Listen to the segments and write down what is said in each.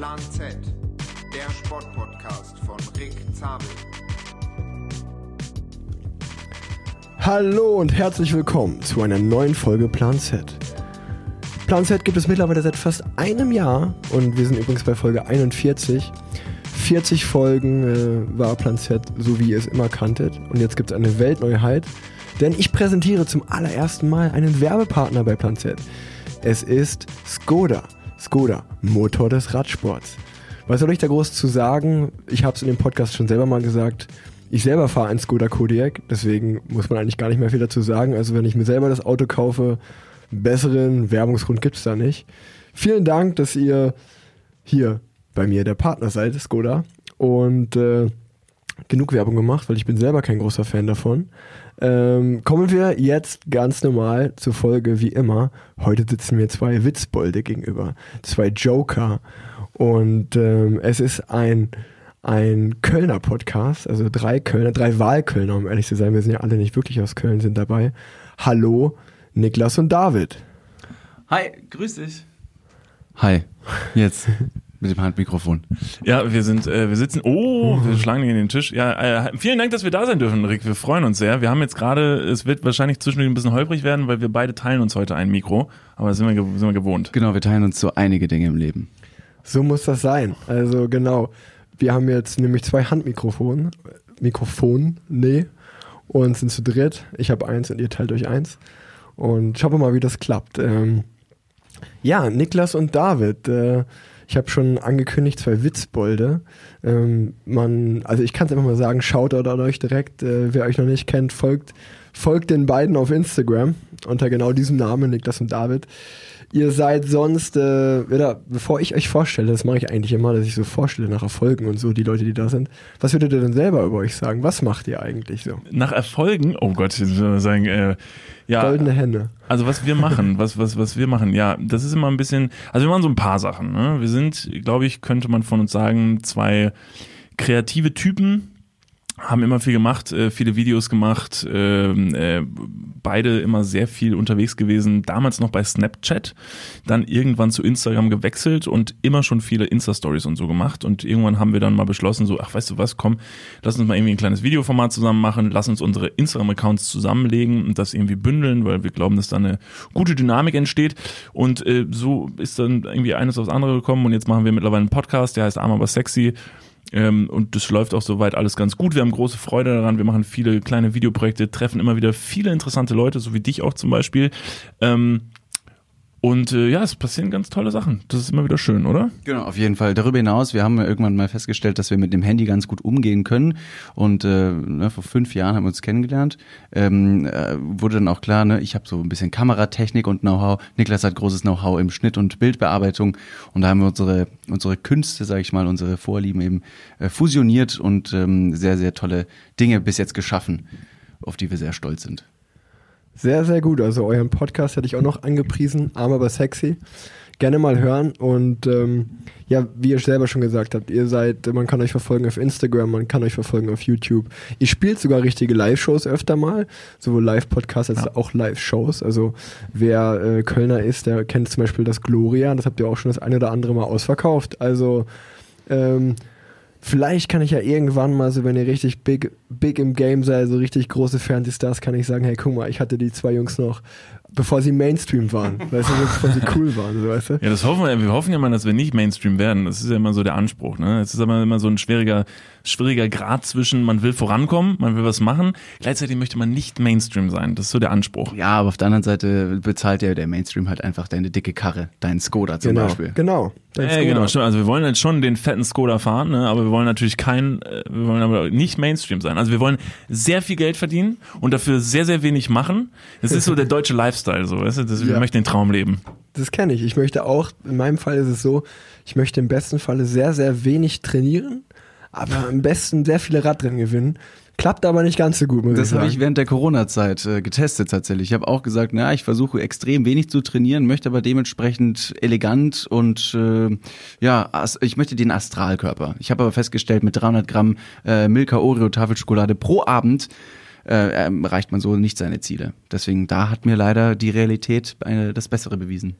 Plan Z, der Sportpodcast von Rick Zabel. Hallo und herzlich willkommen zu einer neuen Folge Plan Z. Plan Z gibt es mittlerweile seit fast einem Jahr und wir sind übrigens bei Folge 41. 40 Folgen äh, war Plan Z, so wie ihr es immer kanntet. Und jetzt gibt es eine Weltneuheit, denn ich präsentiere zum allerersten Mal einen Werbepartner bei Plan Z. Es ist Skoda. Skoda, Motor des Radsports. Was soll ich da groß zu sagen? Ich habe es in dem Podcast schon selber mal gesagt. Ich selber fahre ein Skoda Kodiaq, deswegen muss man eigentlich gar nicht mehr viel dazu sagen. Also wenn ich mir selber das Auto kaufe, besseren Werbungsgrund gibt es da nicht. Vielen Dank, dass ihr hier bei mir der Partner seid, Skoda. Und äh, genug Werbung gemacht, weil ich bin selber kein großer Fan davon. Ähm, kommen wir jetzt ganz normal zur Folge wie immer. Heute sitzen mir zwei Witzbolde gegenüber, zwei Joker. Und ähm, es ist ein ein Kölner Podcast, also drei Kölner, drei Wahlkölner, um ehrlich zu sein. Wir sind ja alle nicht wirklich aus Köln, sind dabei. Hallo, Niklas und David. Hi, grüß dich. Hi, jetzt mit dem Handmikrofon. Ja, wir sind, äh, wir sitzen, oh, wir schlagen gegen den Tisch. Ja, äh, vielen Dank, dass wir da sein dürfen, Rick. Wir freuen uns sehr. Wir haben jetzt gerade, es wird wahrscheinlich zwischendurch ein bisschen holprig werden, weil wir beide teilen uns heute ein Mikro. Aber das sind wir, sind wir gewohnt. Genau, wir teilen uns so einige Dinge im Leben. So muss das sein. Also genau. Wir haben jetzt nämlich zwei Handmikrofone, Mikrofon, nee, und sind zu dritt. Ich habe eins und ihr teilt euch eins. Und schauen wir mal, wie das klappt. Ähm, ja, Niklas und David. Äh, ich habe schon angekündigt, zwei Witzbolde. Ähm, man, also ich kann es einfach mal sagen, schaut an euch direkt. Äh, wer euch noch nicht kennt, folgt, folgt den beiden auf Instagram unter genau diesem Namen, Niklas und David. Ihr seid sonst, äh, oder, bevor ich euch vorstelle, das mache ich eigentlich immer, dass ich so vorstelle nach Erfolgen und so, die Leute, die da sind. Was würdet ihr denn selber über euch sagen? Was macht ihr eigentlich so? Nach Erfolgen? Oh Gott, ich würde sagen, äh, ja. Goldene Hände. Also was wir machen, was, was, was wir machen, ja, das ist immer ein bisschen, also wir machen so ein paar Sachen. Ne? Wir sind, glaube ich, könnte man von uns sagen, zwei kreative Typen, haben immer viel gemacht, äh, viele Videos gemacht, äh, äh, beide immer sehr viel unterwegs gewesen, damals noch bei Snapchat, dann irgendwann zu Instagram gewechselt und immer schon viele Insta-Stories und so gemacht und irgendwann haben wir dann mal beschlossen, so, ach weißt du was, komm, lass uns mal irgendwie ein kleines Videoformat zusammen machen, lass uns unsere Instagram-Accounts zusammenlegen und das irgendwie bündeln, weil wir glauben, dass da eine gute Dynamik entsteht und äh, so ist dann irgendwie eines aufs andere gekommen und jetzt machen wir mittlerweile einen Podcast, der heißt Arm aber sexy ähm, und das läuft auch soweit alles ganz gut. Wir haben große Freude daran. Wir machen viele kleine Videoprojekte, treffen immer wieder viele interessante Leute, so wie dich auch zum Beispiel. Ähm, und äh, ja, es passieren ganz tolle Sachen. Das ist immer wieder schön, oder? Genau, auf jeden Fall. Darüber hinaus, wir haben ja irgendwann mal festgestellt, dass wir mit dem Handy ganz gut umgehen können. Und äh, ne, vor fünf Jahren haben wir uns kennengelernt. Ähm, äh, wurde dann auch klar, ne, ich habe so ein bisschen Kameratechnik und Know-how. Niklas hat großes Know-how im Schnitt und Bildbearbeitung. Und da haben wir unsere unsere Künste, sage ich mal, unsere Vorlieben eben äh, fusioniert und ähm, sehr sehr tolle Dinge bis jetzt geschaffen, auf die wir sehr stolz sind. Sehr, sehr gut. Also euren Podcast hätte ich auch noch angepriesen, arm aber sexy. Gerne mal hören und ähm, ja, wie ihr selber schon gesagt habt, ihr seid, man kann euch verfolgen auf Instagram, man kann euch verfolgen auf YouTube. Ihr spielt sogar richtige Live-Shows öfter mal, sowohl Live-Podcasts als ja. auch Live-Shows. Also wer äh, Kölner ist, der kennt zum Beispiel das Gloria, das habt ihr auch schon das eine oder andere Mal ausverkauft. Also ähm, Vielleicht kann ich ja irgendwann mal so, wenn ihr richtig big, big im Game seid, so richtig große Fernsehstars, kann ich sagen, hey, guck mal, ich hatte die zwei Jungs noch, bevor sie Mainstream waren. Weißt du, bevor sie cool waren, weißt du? Ja, das hoffen wir, wir hoffen ja mal, dass wir nicht Mainstream werden. Das ist ja immer so der Anspruch, ne? Es ist aber immer so ein schwieriger, schwieriger Grad zwischen, man will vorankommen, man will was machen, gleichzeitig möchte man nicht Mainstream sein. Das ist so der Anspruch. Ja, aber auf der anderen Seite bezahlt ja der Mainstream halt einfach deine dicke Karre, deinen Skoda zum genau, Beispiel. Genau. Ja, genau, stimmt. Also wir wollen jetzt schon den fetten Skoda fahren, ne? aber wir wollen natürlich kein, äh, wir wollen aber nicht Mainstream sein. Also wir wollen sehr viel Geld verdienen und dafür sehr, sehr wenig machen. Das ist so der deutsche Lifestyle, so, weißt du? Das, wir möchten den Traum leben. Das kenne ich. Ich möchte auch, in meinem Fall ist es so, ich möchte im besten Falle sehr, sehr wenig trainieren, aber am besten sehr viele Radrennen gewinnen. Klappt aber nicht ganz so gut, muss Das habe ich während der Corona-Zeit äh, getestet tatsächlich. Ich habe auch gesagt, na, ich versuche extrem wenig zu trainieren, möchte aber dementsprechend elegant und äh, ja, ich möchte den Astralkörper. Ich habe aber festgestellt, mit 300 Gramm äh, Milka Oreo Tafelschokolade pro Abend äh, erreicht man so nicht seine Ziele. Deswegen da hat mir leider die Realität eine, das Bessere bewiesen.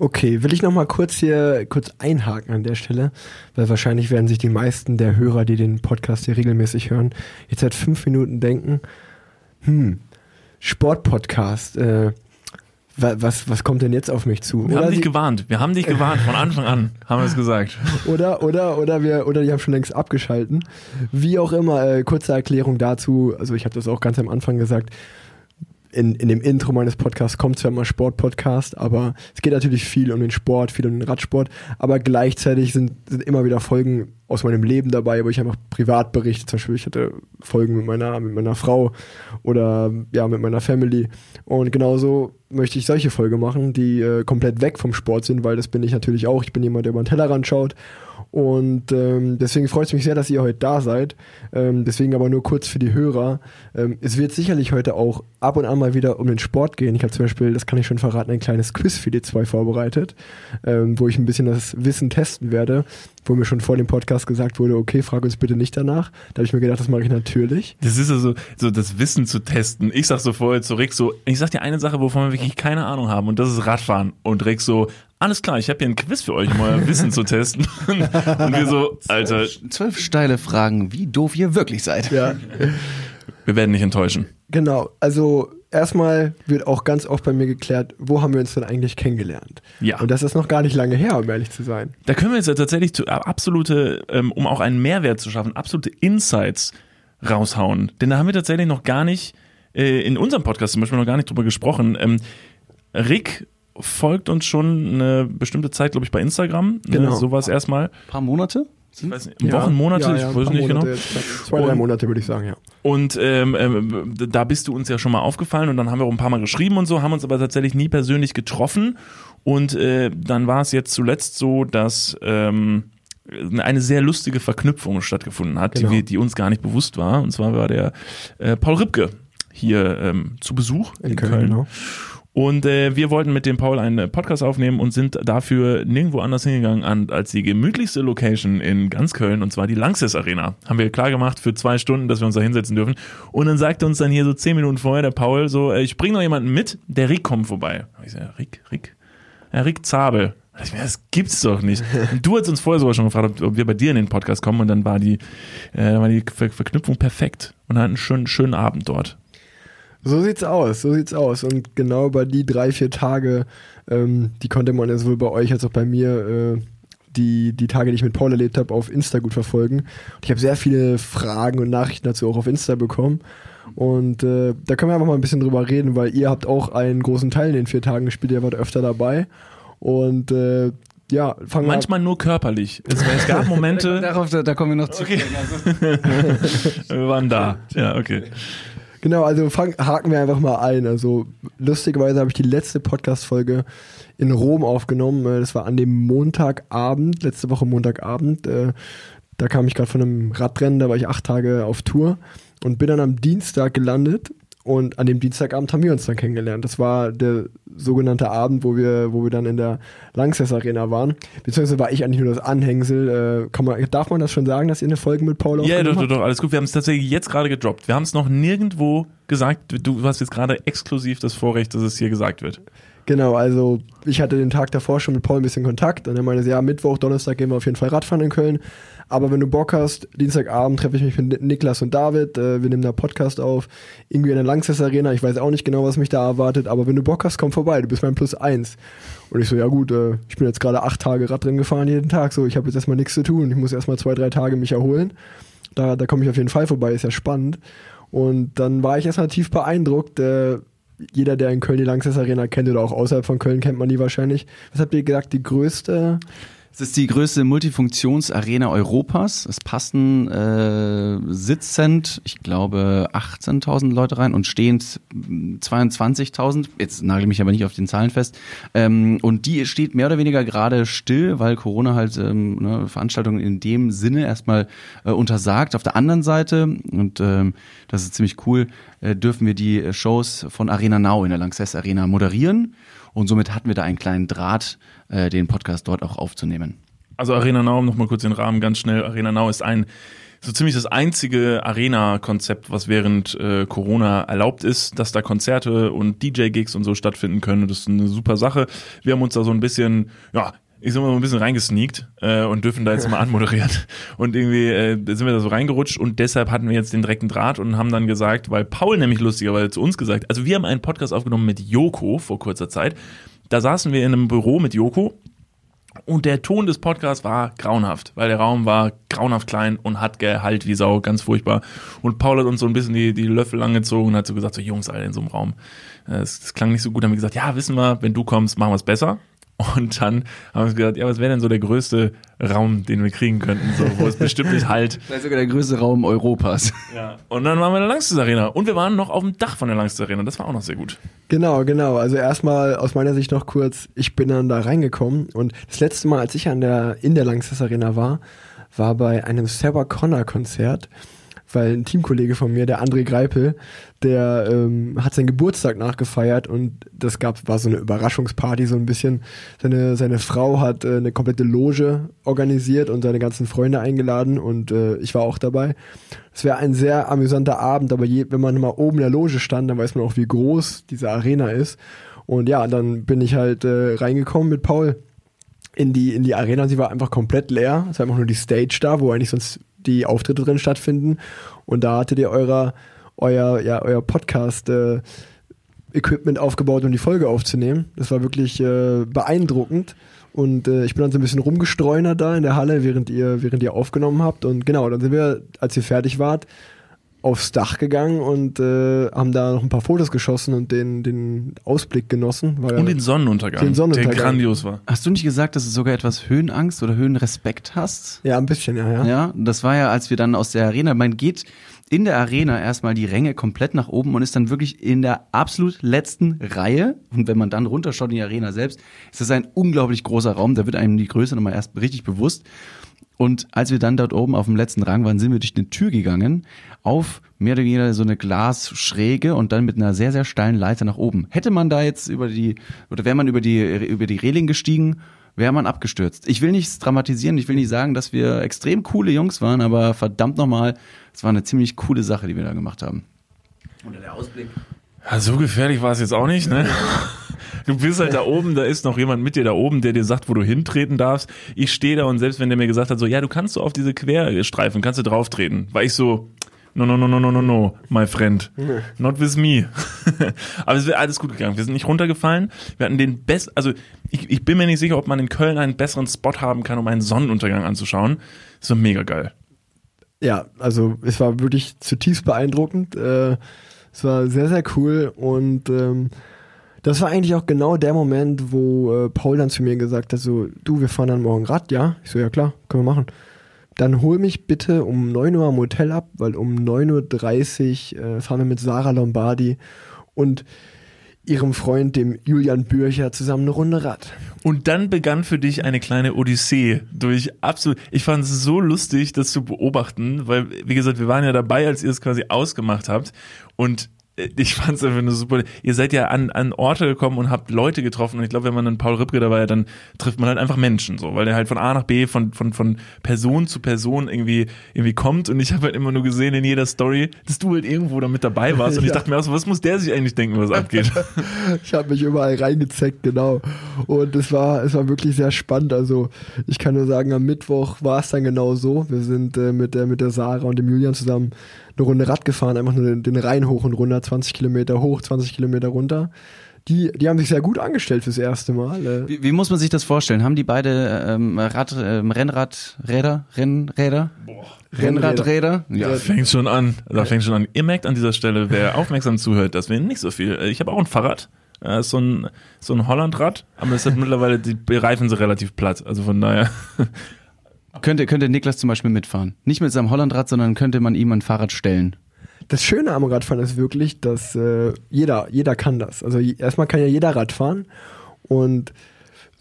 Okay, will ich noch mal kurz hier kurz einhaken an der Stelle, weil wahrscheinlich werden sich die meisten der Hörer, die den Podcast hier regelmäßig hören, jetzt seit fünf Minuten denken, hm, Sportpodcast, äh, wa- was, was kommt denn jetzt auf mich zu? Wir haben dich gewarnt. Wir haben dich gewarnt. Von Anfang an haben wir es gesagt. oder, oder, oder wir, oder die haben schon längst abgeschalten. Wie auch immer, äh, kurze Erklärung dazu. Also ich habe das auch ganz am Anfang gesagt. In, in dem Intro meines Podcasts kommt zwar immer Sport-Podcast, aber es geht natürlich viel um den Sport, viel um den Radsport, aber gleichzeitig sind, sind immer wieder Folgen aus meinem Leben dabei, wo ich einfach privat berichte. Zum Beispiel, ich hatte Folgen mit meiner, mit meiner Frau oder ja, mit meiner Family. Und genauso möchte ich solche Folgen machen, die äh, komplett weg vom Sport sind, weil das bin ich natürlich auch. Ich bin jemand, der über den Tellerrand schaut. Und ähm, deswegen freut es mich sehr, dass ihr heute da seid. Ähm, deswegen aber nur kurz für die Hörer. Ähm, es wird sicherlich heute auch ab und an mal wieder um den Sport gehen. Ich habe zum Beispiel, das kann ich schon verraten, ein kleines Quiz für die zwei vorbereitet, ähm, wo ich ein bisschen das Wissen testen werde, wo mir schon vor dem Podcast gesagt wurde, okay, frag uns bitte nicht danach. Da habe ich mir gedacht, das mache ich natürlich. Das ist also so das Wissen zu testen. Ich sag so vorher zu Rick so, ich sag dir eine Sache, wovon wir wirklich keine Ahnung haben und das ist Radfahren. Und Rick so, alles klar, ich habe hier ein Quiz für euch, um euer Wissen zu testen. Und wir so, Alter, Zwölf steile Fragen, wie doof ihr wirklich seid. Ja. wir werden nicht enttäuschen. Genau, also erstmal wird auch ganz oft bei mir geklärt, wo haben wir uns denn eigentlich kennengelernt? Ja. Und das ist noch gar nicht lange her, um ehrlich zu sein. Da können wir jetzt ja tatsächlich zu, äh, absolute, ähm, um auch einen Mehrwert zu schaffen, absolute Insights raushauen. Denn da haben wir tatsächlich noch gar nicht, äh, in unserem Podcast zum Beispiel noch gar nicht drüber gesprochen. Ähm, Rick folgt uns schon eine bestimmte Zeit, glaube ich, bei Instagram. Genau. Ne, sowas erstmal. paar Monate? Ich weiß nicht, Wochen, Monate, ja, ja, ich ein weiß nicht genau. Monate jetzt. Zwei, drei Monate würde ich sagen, ja. Und ähm, ähm, da bist du uns ja schon mal aufgefallen und dann haben wir auch ein paar Mal geschrieben und so, haben uns aber tatsächlich nie persönlich getroffen. Und äh, dann war es jetzt zuletzt so, dass ähm, eine sehr lustige Verknüpfung stattgefunden hat, Genau. die, die uns gar nicht bewusst war. Und zwar war der äh, Paul Ripke hier ähm, zu Besuch in, Köln. genau. Und äh, wir wollten mit dem Paul einen äh, Podcast aufnehmen und sind dafür nirgendwo anders hingegangen an, als die gemütlichste Location in ganz Köln, und zwar die Lanxess Arena. Haben wir klar gemacht für zwei Stunden, dass wir uns da hinsetzen dürfen. Und dann sagte uns dann hier so zehn Minuten vorher der Paul so, äh, ich bring noch jemanden mit, der Rick kommt vorbei. Hab Ich sag, Rick, Rick? Ja, Rick Zabel. Ich mir, das gibt's doch nicht. Und du hast uns vorher sogar schon gefragt, ob, ob wir bei dir in den Podcast kommen und dann war die, äh, war die Ver Verknüpfung perfekt und hatten einen schönen, schönen Abend dort. So sieht's aus, so sieht's aus. Und genau über die drei, vier Tage, ähm, die konnte man ja sowohl bei euch als auch bei mir äh, die, die Tage, die ich mit Paul erlebt habe, auf Insta gut verfolgen. Und ich habe sehr viele Fragen und Nachrichten dazu auch auf Insta bekommen. Und äh, da können wir einfach mal ein bisschen drüber reden, weil ihr habt auch einen großen Teil in den vier Tagen gespielt, ihr wart öfter dabei. Und äh, ja, fangen wir Manchmal nur körperlich. Es, es gab Momente, Darauf, da, da kommen wir noch zu. Okay. wir waren da. Ja, okay. Genau, also fang, haken wir einfach mal ein. Also lustigerweise habe ich die letzte Podcast-Folge in Rom aufgenommen. Äh, Das war an dem Montagabend, letzte Woche Montagabend. Äh, Da kam ich gerade von einem Radrennen, da war ich acht Tage auf Tour und bin dann am Dienstag gelandet. Und an dem Dienstagabend haben wir uns dann kennengelernt. Das war der sogenannte Abend, wo wir, wo wir dann in der Lanxess Arena waren. Beziehungsweise war ich eigentlich nur das Anhängsel. Äh, kann man, darf man das schon sagen, dass ihr eine Folge mit Paul Ja, doch, doch, doch, alles gut. Wir haben es tatsächlich jetzt gerade gedroppt. Wir haben es noch nirgendwo gesagt. Du hast jetzt gerade exklusiv das Vorrecht, dass es hier gesagt wird. Genau, also ich hatte den Tag davor schon mit Paul ein bisschen Kontakt und er meinte, ja, Mittwoch, Donnerstag gehen wir auf jeden Fall Radfahren in Köln. Aber wenn du Bock hast, Dienstagabend treffe ich mich mit Niklas und David, äh, wir nehmen da Podcast auf, irgendwie in der Lanxess Arena, ich weiß auch nicht genau, was mich da erwartet, aber wenn du Bock hast, komm vorbei, du bist mein Plus eins. Und ich so, ja gut, äh, ich bin jetzt gerade acht Tage Radrennen gefahren jeden Tag, so ich habe jetzt erstmal nichts zu tun, ich muss erstmal zwei, drei Tage mich erholen. Da, da komme ich auf jeden Fall vorbei, ist ja spannend. Und dann war ich erstmal tief beeindruckt, äh, jeder, der in Köln die Lanxess Arena kennt oder auch außerhalb von Köln kennt man die wahrscheinlich. Was habt ihr gesagt, die größte? Es ist die größte Multifunktionsarena Europas. Es passen äh, sitzend, ich glaube, 18.000 Leute rein und stehend mm, 22.000. Jetzt nagel mich aber nicht auf den Zahlen fest. Ähm, und die steht mehr oder weniger gerade still, weil Corona halt ähm, ne, Veranstaltungen in dem Sinne erstmal äh, untersagt. Auf der anderen Seite, und ähm, das ist ziemlich cool, äh, dürfen wir die Shows von Arena Now in der Lanxess Arena moderieren. Und somit hatten wir da einen kleinen Draht, äh, den Podcast dort auch aufzunehmen. Also Arena Now, um nochmal kurz den Rahmen ganz schnell. Arena Now ist ein so ziemlich das einzige Arena-Konzept, was während äh, Corona erlaubt ist, dass da Konzerte und DJ-Gigs und so stattfinden können. Das ist eine super Sache. Wir haben uns da so ein bisschen, ja, ich sag mal so ein bisschen reingesneakt äh, und dürfen da jetzt mal anmoderieren. Und irgendwie äh, sind wir da so reingerutscht und deshalb hatten wir jetzt den direkten Draht und haben dann gesagt, weil Paul nämlich lustigerweise zu uns gesagt, also wir haben einen Podcast aufgenommen mit Joko vor kurzer Zeit. Da saßen wir in einem Büro mit Joko und der Ton des Podcasts war grauenhaft, weil der Raum war grauenhaft klein und hat gehalt wie Sau, ganz furchtbar. Und Paul hat uns so ein bisschen die, die Löffel angezogen und hat so gesagt, so Jungs, alle in so einem Raum. Äh, Es klang nicht so gut, haben wir gesagt, ja, wissen wir, wenn du kommst, machen wir es besser. Und dann haben wir gesagt, ja, was wäre denn so der größte Raum, den wir kriegen könnten, so, wo es bestimmt nicht halt. Das ist sogar der größte Raum Europas. Ja. Und dann waren wir in der Langstes Arena. Und wir waren noch auf dem Dach von der Langstes Arena. Das war auch noch sehr gut. Genau, genau. Also erstmal aus meiner Sicht noch kurz, ich bin dann da reingekommen und das letzte Mal, als ich an der, in der Langsess Arena war, war bei einem Sarah Connor Konzert, weil ein Teamkollege von mir, der André Greipel, der ähm, hat seinen Geburtstag nachgefeiert und das gab, war so eine Überraschungsparty so ein bisschen. Seine, seine Frau hat äh, eine komplette Loge organisiert und seine ganzen Freunde eingeladen und äh, ich war auch dabei. Es wäre ein sehr amüsanter Abend, aber je, wenn man mal oben in der Loge stand, dann weiß man auch, wie groß diese Arena ist. Und ja, dann bin ich halt äh, reingekommen mit Paul in die, in die Arena. Sie war einfach komplett leer. Es war einfach nur die Stage da, wo eigentlich sonst die Auftritte drin stattfinden. Und da hattet ihr eurer, euer, ja, euer Podcast äh, Equipment aufgebaut, um die Folge aufzunehmen. Das war wirklich äh, beeindruckend. Und äh, ich bin dann so ein bisschen rumgestreunert da in der Halle, während ihr, während ihr aufgenommen habt. Und genau, dann sind wir, als ihr fertig wart, aufs Dach gegangen und äh, haben da noch ein paar Fotos geschossen und den, den Ausblick genossen. Weil Und den Sonnenuntergang, Den Sonnenuntergang. der grandios war. Hast du nicht gesagt, dass du sogar etwas Höhenangst oder Höhenrespekt hast? ja, ein bisschen, ja, ja. Ja, das war ja, als wir dann aus der Arena, man geht in der Arena erstmal die Ränge komplett nach oben und ist dann wirklich in der absolut letzten Reihe. Und wenn man dann runterschaut in die Arena selbst, ist das ein unglaublich großer Raum. Da wird einem die Größe nochmal erst richtig bewusst. Und als wir dann dort oben auf dem letzten Rang waren, sind wir durch eine Tür gegangen, auf mehr oder weniger so eine Glasschräge und dann mit einer sehr, sehr steilen Leiter nach oben. Hätte man da jetzt über die, oder wäre man über die, über die Reling gestiegen, wäre man abgestürzt. Ich will nichts dramatisieren, ich will nicht sagen, dass wir extrem coole Jungs waren, aber verdammt nochmal, es war eine ziemlich coole Sache, die wir da gemacht haben. Unter der Ausblick. Ja, so gefährlich war es jetzt auch nicht, ne? Du bist halt da oben, da ist noch jemand mit dir da oben, der dir sagt, wo du hintreten darfst. Ich stehe da und selbst wenn der mir gesagt hat, so, ja, du kannst so auf diese Querstreifen, kannst du drauf treten, war ich so, no, no, no, no, no, no, no, my friend. Not with me. Aber es wäre alles gut gegangen. Wir sind nicht runtergefallen. Wir hatten den besten, also ich, ich bin mir nicht sicher, ob man in Köln einen besseren Spot haben kann, um einen Sonnenuntergang anzuschauen. Das war mega geil. Ja, also es war wirklich zutiefst beeindruckend. Äh, es war sehr, sehr cool und ähm, das war eigentlich auch genau der Moment, wo äh, Paul dann zu mir gesagt hat, so, du, wir fahren dann morgen Rad, ja? Ich so, ja klar, können wir machen. Dann hol mich bitte um 9 Uhr am Hotel ab, weil um 9.30 Uhr äh, fahren wir mit Sarah Lombardi und ihrem Freund, dem Julian Bürcher, zusammen eine Runde Rad. Und dann begann für dich eine kleine Odyssee durch absolut. Ich fand es so lustig, das zu beobachten, weil, wie gesagt, wir waren ja dabei, als ihr es quasi ausgemacht habt. Und ich fand es einfach nur super. Ihr seid ja an, an Orte gekommen und habt Leute getroffen. Und ich glaube, wenn man einen Paul Ripke dabei hat, dann trifft man halt einfach Menschen, so, weil der halt von A nach B, von, von, von Person zu Person irgendwie, irgendwie kommt. Und ich habe halt immer nur gesehen in jeder Story, dass du halt irgendwo da mit dabei warst. Und ich Ja. dachte mir auch so, was muss der sich eigentlich denken, was abgeht? Ich habe mich überall reingezeckt, genau. Und es war, es war wirklich sehr spannend. Also ich kann nur sagen, am Mittwoch war es dann genau so. Wir sind äh, mit, der, mit der Sarah und dem Julian zusammen eine Runde Rad gefahren, einfach nur den, den Rhein hoch und runter, 20 Kilometer hoch, 20 Kilometer runter. Die, die haben sich sehr gut angestellt fürs erste Mal. Äh, Wie, wie muss man sich das vorstellen? Haben die beide ähm, Rad, ähm, Rennradräder, Rennräder? Rennradräder? Ja. Fängt schon an. Da fängt schon an. Ihr merkt an dieser Stelle, wer aufmerksam zuhört, dass wir nicht so viel. äh, Ich habe auch ein Fahrrad. Ist so ein, so ein Hollandrad, aber es hat mittlerweile, die Reifen sind relativ platt. Also von daher. Könnte, könnte Niklas zum Beispiel mitfahren. Nicht mit seinem Hollandrad, sondern könnte man ihm ein Fahrrad stellen. Das Schöne am Radfahren ist wirklich, dass äh, jeder, jeder kann das. Also erstmal kann ja jeder Radfahren und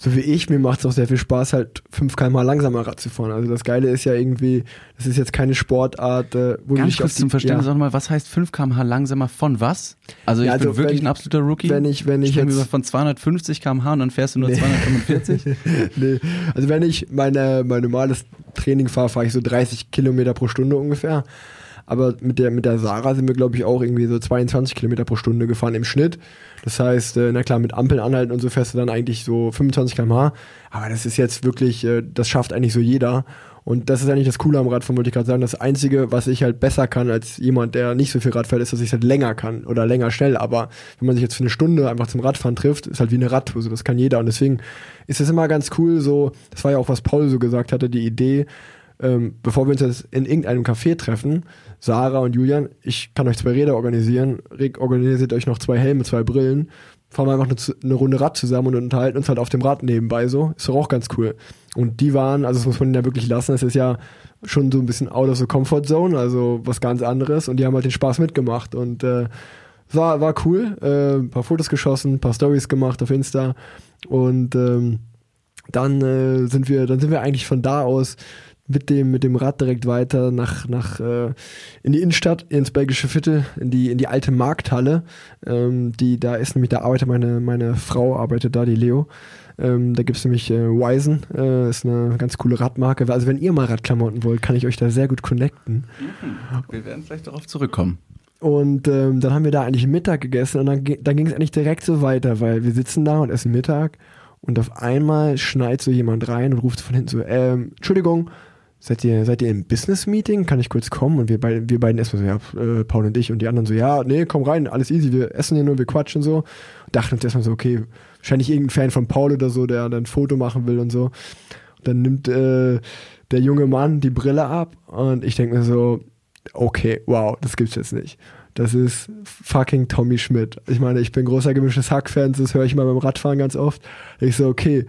so wie ich, mir macht es auch sehr viel Spaß, halt 5 km langsamer Rad zu fahren. Also das Geile ist ja irgendwie, das ist jetzt keine Sportart, äh, wo du Ganz auf kurz zum Verständnis ja. nochmal, was heißt 5 km/h langsamer von was? Also ich Ja, also bin wirklich wenn- ein absoluter Rookie. wenn ich- wenn ich wir jetzt- von 250 km/h und dann fährst du nur 245? nee. Also wenn ich meine, mein normales Training fahre, fahre ich so 30 Kilometer pro Stunde ungefähr. Aber mit der, mit der Sarah sind wir, glaube ich, auch irgendwie so 22 Kilometer pro Stunde gefahren im Schnitt. Das heißt, äh, na klar, mit Ampeln anhalten und so fährst du dann eigentlich so 25 km/h. Aber das ist jetzt wirklich, äh, das schafft eigentlich so jeder. Und das ist eigentlich das Coole am Radfahren, wollte ich gerade sagen. Das Einzige, was ich halt besser kann als jemand, der nicht so viel Rad fährt, ist, dass ich es halt länger kann oder länger schnell. Aber wenn man sich jetzt für eine Stunde einfach zum Radfahren trifft, ist halt wie eine Radtour. So, das kann jeder. Und deswegen ist es immer ganz cool, so, das war ja auch, was Paul so gesagt hatte, die Idee, ähm, bevor wir uns jetzt in irgendeinem Café treffen, Sarah und Julian, ich kann euch zwei Räder organisieren, Rick organisiert euch noch zwei Helme, zwei Brillen, fahren wir einfach eine, eine Runde Rad zusammen und unterhalten uns halt auf dem Rad nebenbei so. Ist doch auch ganz cool. Und die waren, also das muss man ja wirklich lassen, das ist ja schon so ein bisschen out of the comfort zone, also was ganz anderes. Und die haben halt den Spaß mitgemacht und äh, war, war cool, äh, ein paar Fotos geschossen, ein paar Stories gemacht auf Insta. Und ähm, dann äh, sind wir, dann sind wir eigentlich von da aus mit dem, mit dem Rad direkt weiter nach, nach äh, in die Innenstadt, ins belgische Viertel, in die, in die alte Markthalle. Ähm, die, da ist nämlich, da arbeitet meine, meine Frau, arbeitet da, die Leo. Ähm, da gibt's nämlich äh, Wisen, äh, ist eine ganz coole Radmarke. Also wenn ihr mal Radklamotten wollt, kann ich euch da sehr gut connecten. Wir werden vielleicht darauf zurückkommen. Und ähm, dann haben wir da eigentlich Mittag gegessen und dann, dann ging es eigentlich direkt so weiter, weil wir sitzen da und essen Mittag und auf einmal schneit so jemand rein und ruft von hinten so, ähm, Entschuldigung, seid ihr, seid ihr im Business-Meeting? Kann ich kurz kommen? Und wir, beid, wir beiden erstmal so, ja, äh, Paul und ich und die anderen so, ja, nee, komm rein, alles easy, wir essen hier nur, wir quatschen so. Dachten uns erstmal so, okay, wahrscheinlich irgendein Fan von Paul oder so, der dann ein Foto machen will und so. Und dann nimmt äh, der junge Mann die Brille ab und ich denke mir so, okay, wow, das gibt's jetzt nicht. Das ist fucking Tommy Schmidt. Ich meine, ich bin großer gemischtes Hack-Fan, das höre ich mal beim Radfahren ganz oft. Ich so, okay,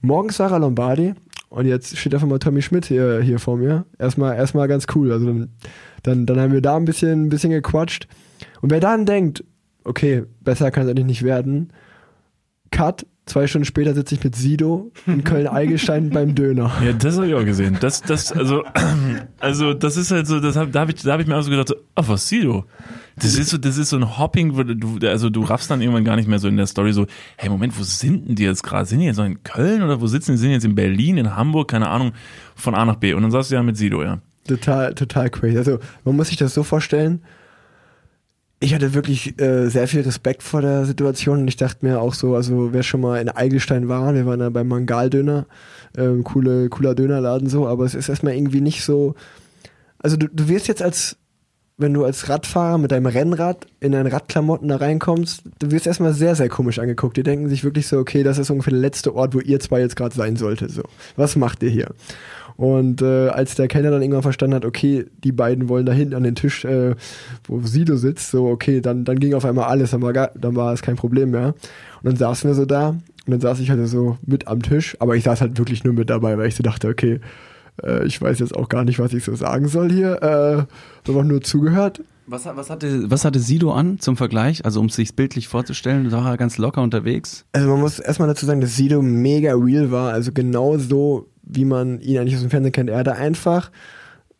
morgen Sarah Lombardi und jetzt steht einfach mal Tommy Schmidt hier, hier vor mir. Erstmal, erstmal ganz cool. Also dann, dann, dann haben wir da ein bisschen, ein bisschen gequatscht. Und wer dann denkt, okay, besser kann es eigentlich nicht werden, Cut, zwei Stunden später sitze ich mit Sido in Köln-Eigelstein beim Döner. Ja, das habe ich auch gesehen. Das, das, also, also, das ist halt so, das hab, da habe ich, da hab ich mir auch so gedacht, so, oh, was Sido? Das ist so, das ist so ein Hopping, wo du, also du raffst dann irgendwann gar nicht mehr so in der Story so, hey, Moment, wo sind denn die jetzt gerade? Sind die jetzt noch in Köln oder wo sitzen die? Sind die jetzt in Berlin, in Hamburg, keine Ahnung, von A nach B. Und dann sagst du ja mit Sido, ja. Total, total crazy. Also man muss sich das so vorstellen. Ich hatte wirklich äh, sehr viel Respekt vor der Situation und ich dachte mir auch so, also wer schon mal in Eigelstein war, wir waren da beim Mangaldöner, ähm, coole, cooler Dönerladen so, aber es ist erstmal irgendwie nicht so. Also du, du wirst jetzt als, wenn du als Radfahrer mit deinem Rennrad in deinen Radklamotten da reinkommst, du wirst erstmal sehr, sehr komisch angeguckt. Die denken sich wirklich so, okay, das ist ungefähr der letzte Ort, wo ihr zwei jetzt gerade sein solltet. So, was macht ihr hier? Und äh, als der Kellner dann irgendwann verstanden hat, okay, die beiden wollen da hinten an den Tisch, äh, wo Sido sitzt, so okay, dann, dann ging auf einmal alles, dann war, gar, dann war es kein Problem mehr. Und dann saßen wir so da und dann saß ich halt so mit am Tisch, aber ich saß halt wirklich nur mit dabei, weil ich so dachte, okay, äh, ich weiß jetzt auch gar nicht, was ich so sagen soll hier. Äh, einfach nur zugehört. Was, was, hatte, was hatte Sido an zum Vergleich? Also um es sich bildlich vorzustellen, da war er ganz locker unterwegs. Also man muss erstmal dazu sagen, dass Sido mega real war, also genau so, wie man ihn eigentlich aus dem Fernsehen kennt. Er hatte einfach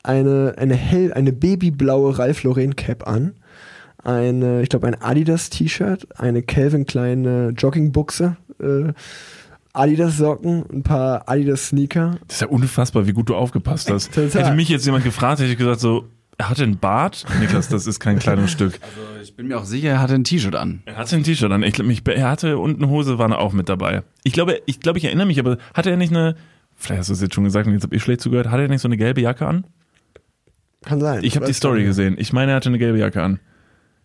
eine, eine hell, eine babyblaue Ralph Lauren Cap an, eine, ich glaube ein Adidas T-Shirt, eine Calvin Klein äh, Joggingbuchse, äh, Adidas Socken, ein paar Adidas Sneaker. Das ist ja unfassbar, wie gut du aufgepasst hast. Total. Hätte mich jetzt jemand gefragt, hätte ich gesagt so, er hatte einen Bart? Niklas, das ist kein Kleidungsstück. Also ich bin mir auch sicher, er hatte ein T-Shirt an. Er hatte ein T-Shirt an. Ich, mich- er hatte und eine Hose war auch mit dabei. Ich glaube, ich glaube, ich erinnere mich, aber hatte er nicht eine, vielleicht hast du es jetzt schon gesagt und jetzt habe ich schlecht zugehört, hatte er nicht so eine gelbe Jacke an? Kann sein. Ich habe die Story gesehen. Ich meine, er hatte eine gelbe Jacke an.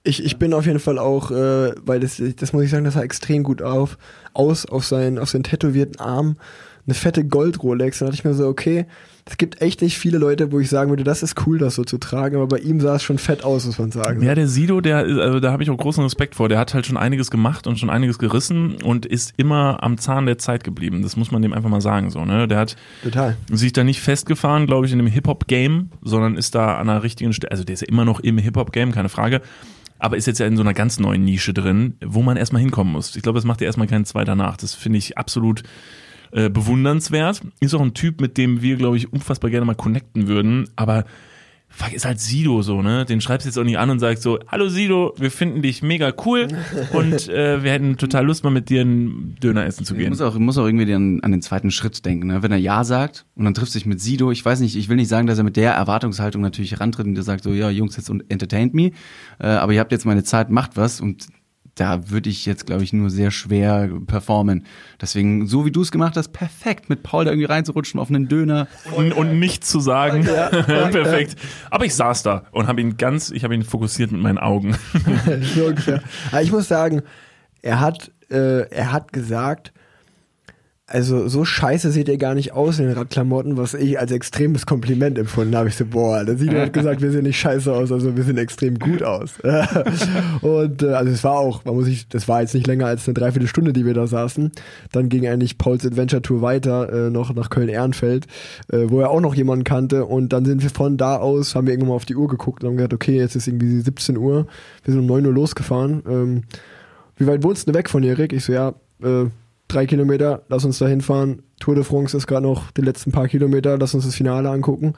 Ich, ich bin auf jeden Fall auch, äh, weil das, das muss ich sagen, das sah extrem gut auf, aus auf seinen, auf seinen tätowierten Arm. Eine fette Gold-Rolex. Da dachte ich mir so, okay, es gibt echt nicht viele Leute, wo ich sagen würde, das ist cool, das so zu tragen, aber bei ihm sah es schon fett aus, muss man sagen. Ja, der Sido, der, also da habe ich auch großen Respekt vor. Der hat halt schon einiges gemacht und schon einiges gerissen und ist immer am Zahn der Zeit geblieben. Das muss man dem einfach mal sagen, so, ne? Der hat Total. sich da nicht festgefahren, glaube ich, in dem Hip-Hop-Game, sondern ist da an einer richtigen Stelle, also der ist ja immer noch im Hip-Hop-Game, keine Frage. Aber ist jetzt ja in so einer ganz neuen Nische drin, wo man erstmal hinkommen muss. Ich glaube, das macht ja erstmal keinen zwei danach. Das finde ich absolut äh, bewundernswert. Ist auch ein Typ, mit dem wir, glaube ich, unfassbar gerne mal connecten würden, aber fuck, ist halt Sido so, ne? Den schreibst du jetzt auch nicht an und sagst so, hallo Sido, wir finden dich mega cool und äh, wir hätten total Lust, mal mit dir einen Döner essen zu Ich gehen. muss auch, muss auch irgendwie an, an den zweiten Schritt denken. Ne? Wenn er Ja sagt und dann trifft sich mit Sido, ich weiß nicht, ich will nicht sagen, dass er mit der Erwartungshaltung natürlich herantritt und der sagt so, ja, Jungs, jetzt entertaint me, äh, aber ihr habt jetzt meine Zeit, macht was und da würde ich jetzt, glaube ich, nur sehr schwer performen. Deswegen, so wie du es gemacht hast, perfekt, mit Paul da irgendwie reinzurutschen auf einen Döner. Und, und nichts zu sagen. Perfekt. Aber ich saß da und habe ihn ganz, ich habe ihn fokussiert mit meinen Augen. so ungefähr. Aber ich muss sagen, er hat, äh, er hat gesagt, also so scheiße sieht er gar nicht aus in den Radklamotten, was ich als extremes Kompliment empfunden habe. Ich so, boah, der Sido hat gesagt, wir sehen nicht scheiße aus, also wir sehen extrem gut aus. und äh, also es war auch, man muss sich, das war jetzt nicht länger als eine Dreiviertelstunde, die wir da saßen. Dann ging eigentlich Pauls Adventure Tour weiter, äh, noch nach Köln-Ehrenfeld, äh, wo er auch noch jemanden kannte. Und dann sind wir von da aus, haben wir irgendwann mal auf die Uhr geguckt und haben gesagt, okay, jetzt ist irgendwie 17 Uhr, wir sind um 9 Uhr losgefahren. Ähm, wie weit wohnst du weg von hier, Rick? Ich so, ja, äh, drei Kilometer, lass uns da hinfahren. Tour de France ist gerade noch die letzten paar Kilometer, lass uns das Finale angucken.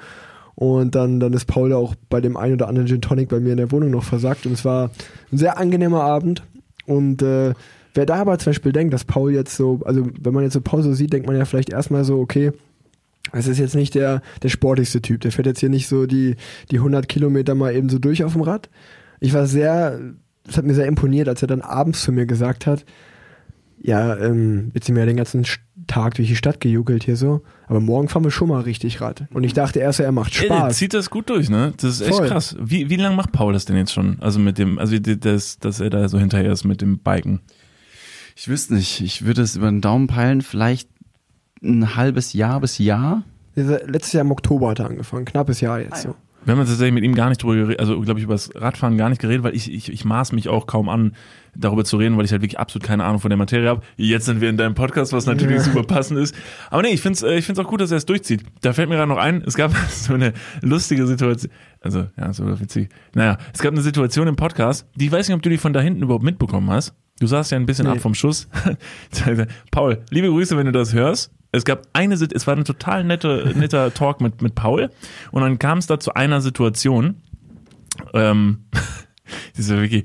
Und dann, dann ist Paul auch bei dem einen oder anderen Gin Tonic bei mir in der Wohnung noch versagt. Und es war ein sehr angenehmer Abend. Und äh, wer da aber zum Beispiel denkt, dass Paul jetzt so, also wenn man jetzt so Paul so sieht, denkt man ja vielleicht erstmal so, okay, es ist jetzt nicht der, der sportlichste Typ. Der fährt jetzt hier nicht so die, die 100 Kilometer mal eben so durch auf dem Rad. Ich war sehr, es hat mir sehr imponiert, als er dann abends zu mir gesagt hat, ja, ähm, jetzt sind wir ja den ganzen Tag durch die Stadt gejuckelt hier so, aber morgen fahren wir schon mal richtig Rad. Und ich dachte erst, er macht Ey, der Spaß. zieht das gut durch, ne? Das ist echt Voll. krass. Wie, wie lange macht Paul das denn jetzt schon? Also mit dem, also das, dass er da so hinterher ist mit dem Biken. Ich wüsste nicht, ich würde es über den Daumen peilen, vielleicht ein halbes Jahr bis Jahr. Letztes Jahr im Oktober hat er angefangen, knappes Jahr jetzt so. Wir haben tatsächlich mit ihm gar nicht drüber geredet, also glaube ich über das Radfahren gar nicht geredet, weil ich, ich, ich maß mich auch kaum an, darüber zu reden, weil ich halt wirklich absolut keine Ahnung von der Materie habe. Jetzt sind wir in deinem Podcast, was natürlich Ja. super passend ist. Aber nee, ich finde es ich find's auch gut, dass er es durchzieht. Da fällt mir gerade noch ein, es gab so eine lustige Situation, also ja, so witzig. Naja, es gab eine Situation im Podcast, die ich weiß nicht, ob du die von da hinten überhaupt mitbekommen hast. Du saßt ja ein bisschen Nee. ab vom Schuss. Paul, liebe Grüße, wenn du das hörst. Es gab eine, es war ein total nette, netter Talk mit, mit Paul. Und dann kam es da zu einer Situation, ähm, ist ja wirklich,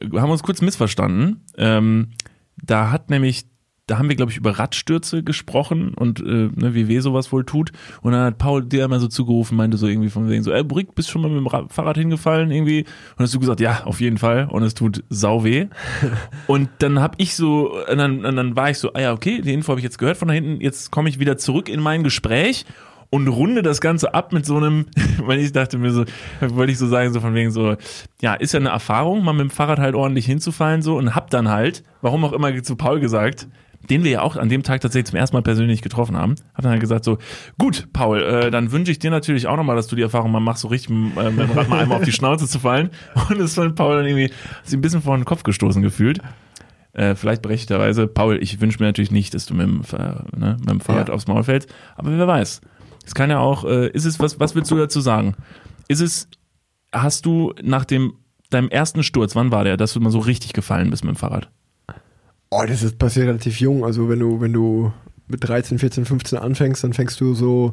wir haben uns kurz missverstanden. Ähm, da hat nämlich, da haben wir, glaube ich, über Radstürze gesprochen und äh, ne, wie weh sowas wohl tut. Und dann hat Paul dir einmal so zugerufen, meinte so irgendwie von wegen so, ey, Brick, bist schon mal mit dem Ra Fahrrad hingefallen irgendwie? Und hast du gesagt, ja, auf jeden Fall. Und es tut sau weh. und dann hab ich so, und dann, und dann war ich so, ah ja, okay, die Info habe ich jetzt gehört von da hinten. Jetzt komme ich wieder zurück in mein Gespräch und runde das Ganze ab mit so einem, weil ich dachte mir so, wollte ich so sagen, so von wegen so, ja, ist ja eine Erfahrung, mal mit dem Fahrrad halt ordentlich hinzufallen so und hab dann halt, warum auch immer zu Paul gesagt, den wir ja auch an dem Tag tatsächlich zum ersten Mal persönlich getroffen haben, hab dann halt gesagt so, gut, Paul, äh, dann wünsche ich dir natürlich auch nochmal, dass du die Erfahrung mal machst, so richtig äh, mit dem Rad mal einmal auf die Schnauze zu fallen und es von Paul dann irgendwie sich ein bisschen vor den Kopf gestoßen gefühlt. Äh, vielleicht berechtigterweise, Paul, ich wünsche mir natürlich nicht, dass du mit dem, ne, mit dem Fahrrad Ja. aufs Maul fällst, aber wer weiß. Es kann ja auch, äh, ist es, was, was willst du dazu sagen? Ist es, hast du nach dem, deinem ersten Sturz, wann war der, dass du mal so richtig gefallen bist mit dem Fahrrad? Oh, das ist passiert relativ jung. Also wenn du, wenn du mit 13, 14, 15 anfängst, dann fängst du so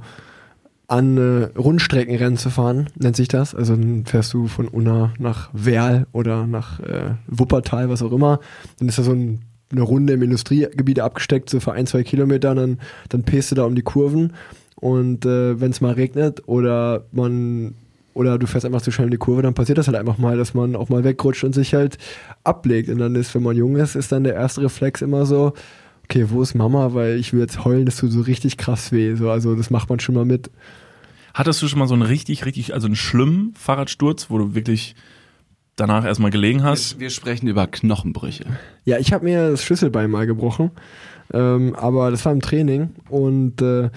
an, äh, Rundstreckenrennen zu fahren, nennt sich das. Also dann fährst du von Unna nach Werl oder nach äh, Wuppertal, was auch immer. Dann ist da so ein, eine Runde im Industriegebiet abgesteckt, so für ein, zwei Kilometer. Dann, dann pest du da um die Kurven. Und äh, wenn es mal regnet oder man oder du fährst einfach zu schnell in die Kurve, dann passiert das halt einfach mal, dass man auch mal wegrutscht und sich halt ablegt. Und dann ist, wenn man jung ist, ist dann der erste Reflex immer so, okay, wo ist Mama? Weil ich will jetzt heulen, das tut so richtig krass weh. So, also das macht man schon mal mit. Hattest du schon mal so einen richtig, richtig, also einen schlimmen Fahrradsturz, wo du wirklich danach erstmal gelegen hast? Wir sprechen über Knochenbrüche. Ja, ich habe mir das Schlüsselbein mal gebrochen, ähm, aber das war im Training und äh,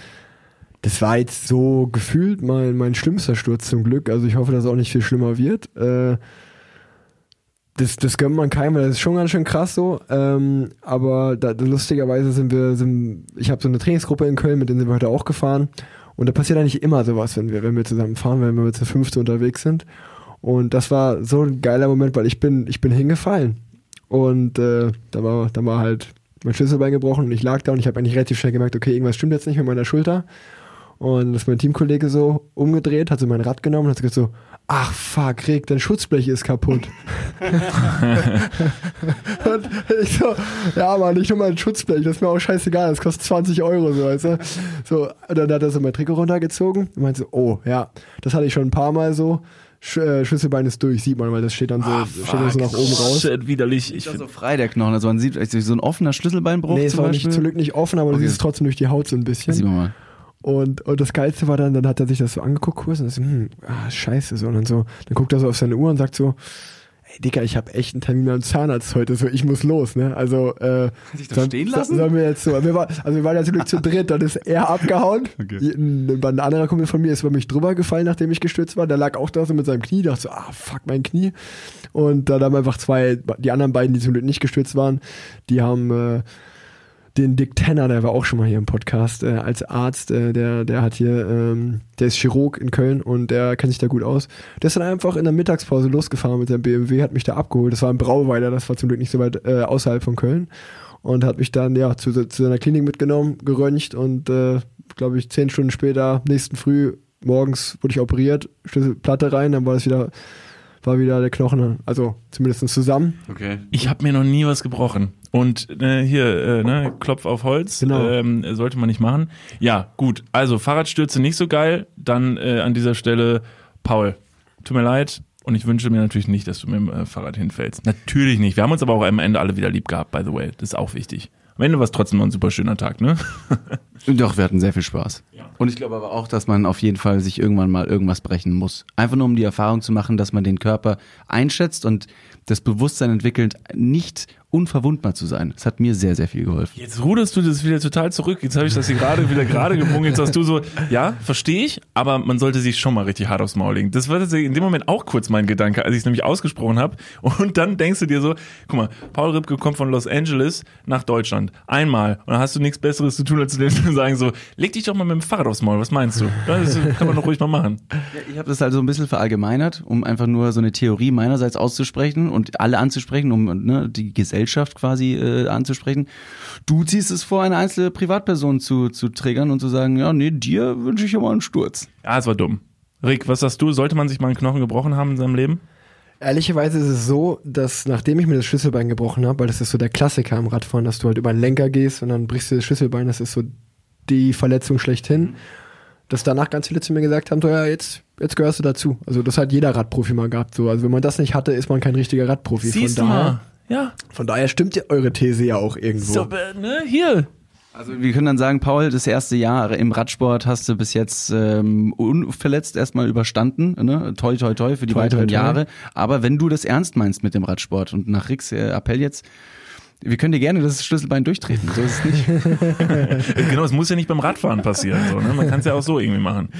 das war jetzt so gefühlt mein, mein schlimmster Sturz zum Glück. Also ich hoffe, dass es auch nicht viel schlimmer wird. Äh, das, das gönnt man keinem, das ist schon ganz schön krass so. Ähm, aber da, lustigerweise sind wir, sind, ich habe so eine Trainingsgruppe in Köln, mit denen sind wir heute auch gefahren. Und da passiert eigentlich immer sowas, wenn wir, wenn wir zusammen fahren, wenn wir zu fünfte unterwegs sind. Und das war so ein geiler Moment, weil ich bin, ich bin hingefallen. Und äh, da, war, da war halt mein Schlüsselbein gebrochen und ich lag da und ich habe eigentlich relativ schnell gemerkt, okay, irgendwas stimmt jetzt nicht mit meiner Schulter. Und das ist mein Teamkollege so umgedreht, hat so mein Rad genommen und hat gesagt so, ach fuck, Rick, dein Schutzblech ist kaputt. und ich so, ja Mann, nicht nur mein Schutzblech, das ist mir auch scheißegal, das kostet 20 Euro, so, weißt du. So, und dann hat er so mein Trikot runtergezogen und meinte so, oh, ja, das hatte ich schon ein paar Mal so. Sch äh, Schlüsselbein ist durch, sieht man, weil das steht dann so, Ah, steht dann so nach oben raus. Shit, widerlich. Ich Ist find, so frei, der Knochen. Also man sieht also so ein offener Schlüsselbeinbruch Nee, es war nicht, zum Glück nicht offen, aber du Okay. siehst es trotzdem durch die Haut so ein bisschen. Sieht man mal. Und, und das Geilste war dann, dann hat er sich das so angeguckt kurz und so, hm, ah, scheiße, so. Und dann so, dann guckt er so auf seine Uhr und sagt so, ey Dicker, ich habe echt einen Termin beim Zahnarzt heute, so, ich muss los, ne? Also, äh, sich das stehen lassen? Sollen wir jetzt so, wir war, also wir waren natürlich zu dritt, dann ist er abgehauen. Okay. Ein, ein anderer Kumpel von mir ist über mich drüber gefallen, nachdem ich gestürzt war. Der lag auch da so mit seinem Knie, dachte so, ah, fuck, mein Knie. Und dann haben einfach zwei, die anderen beiden, die zum Glück nicht gestürzt waren, die haben, äh, den Dick Tanner, der war auch schon mal hier im Podcast, äh, als Arzt, äh, der, der hat hier, ähm, der ist Chirurg in Köln und der kennt sich da gut aus. Der ist dann einfach in der Mittagspause losgefahren mit seinem BMW, hat mich da abgeholt. Das war in Brauweiler, das war zum Glück nicht so weit äh, außerhalb von Köln. Und hat mich dann ja zu, zu seiner Klinik mitgenommen, geröntgt und äh, glaube ich zehn Stunden später, nächsten Früh, morgens wurde ich operiert, Schlüsselplatte rein, dann war das wieder, war wieder der Knochen, also zumindest zusammen. Okay. ich habe mir noch nie was gebrochen. Und äh, hier, äh, ne, Klopf auf Holz, Genau. ähm, sollte man nicht machen. Ja, gut. Also Fahrradstürze nicht so geil. Dann äh, an dieser Stelle, Paul, tut mir leid. Und ich wünsche mir natürlich nicht, dass du mit dem äh, Fahrrad hinfällst. Natürlich nicht. Wir haben uns aber auch am Ende alle wieder lieb gehabt, by the way. Das ist auch wichtig. Am Ende war es trotzdem noch ein super schöner Tag, ne? Doch, wir hatten sehr viel Spaß. Und ich glaube aber auch, dass man auf jeden Fall sich irgendwann mal irgendwas brechen muss. Einfach nur um die Erfahrung zu machen, dass man den Körper einschätzt und das Bewusstsein entwickelt, nicht unverwundbar zu sein. Das hat mir sehr, sehr viel geholfen. Jetzt ruderst du das wieder total zurück. Jetzt habe ich das hier gerade wieder gerade gebogen. Jetzt sagst du so, ja, verstehe ich, aber man sollte sich schon mal richtig hart aufs Maul legen. Das war tatsächlich in dem Moment auch kurz mein Gedanke, als ich es nämlich ausgesprochen habe. Und dann denkst du dir so, guck mal, Paul Ripke kommt von Los Angeles nach Deutschland. Einmal. Und dann hast du nichts Besseres zu tun, als zu sagen so, leg dich doch mal mit dem Fahrrad aufs Maul. Was meinst du? Das kann man doch ruhig mal machen. Ja, ich habe das also ein bisschen verallgemeinert, um einfach nur so eine Theorie meinerseits auszusprechen und alle anzusprechen, um ne, die Gesellschaft quasi äh, anzusprechen. Du ziehst es vor, eine einzelne Privatperson zu, zu triggern und zu sagen, ja, nee, dir wünsche ich ja mal einen Sturz. Ja, es war dumm. Rick, was sagst du? Sollte man sich mal einen Knochen gebrochen haben in seinem Leben? Ehrlicherweise ist es so, dass nachdem ich mir das Schlüsselbein gebrochen habe, weil das ist so der Klassiker im Radfahren, dass du halt über den Lenker gehst und dann brichst du das Schlüsselbein, das ist so die Verletzung schlechthin, dass danach ganz viele zu mir gesagt haben, so ja, jetzt, jetzt gehörst du dazu. Also das hat jeder Radprofi mal gehabt. So. Also wenn man das nicht hatte, ist man kein richtiger Radprofi. Siehst von du daher, mal. Ja. Von daher stimmt ja eure These ja auch irgendwo. So, äh, ne, hier. Also wir können dann sagen, Paul, das erste Jahr im Radsport hast du bis jetzt ähm, unverletzt erstmal überstanden. Ne? Toi, toi, toi für die Toi, toi, weiteren toi. Jahre. Aber wenn du das ernst meinst mit dem Radsport und nach Ricks äh, Appell jetzt, wir können dir gerne das Schlüsselbein durchtreten. So ist es nicht. Genau, es muss ja nicht beim Radfahren passieren. So, ne? Man kann es ja auch so irgendwie machen.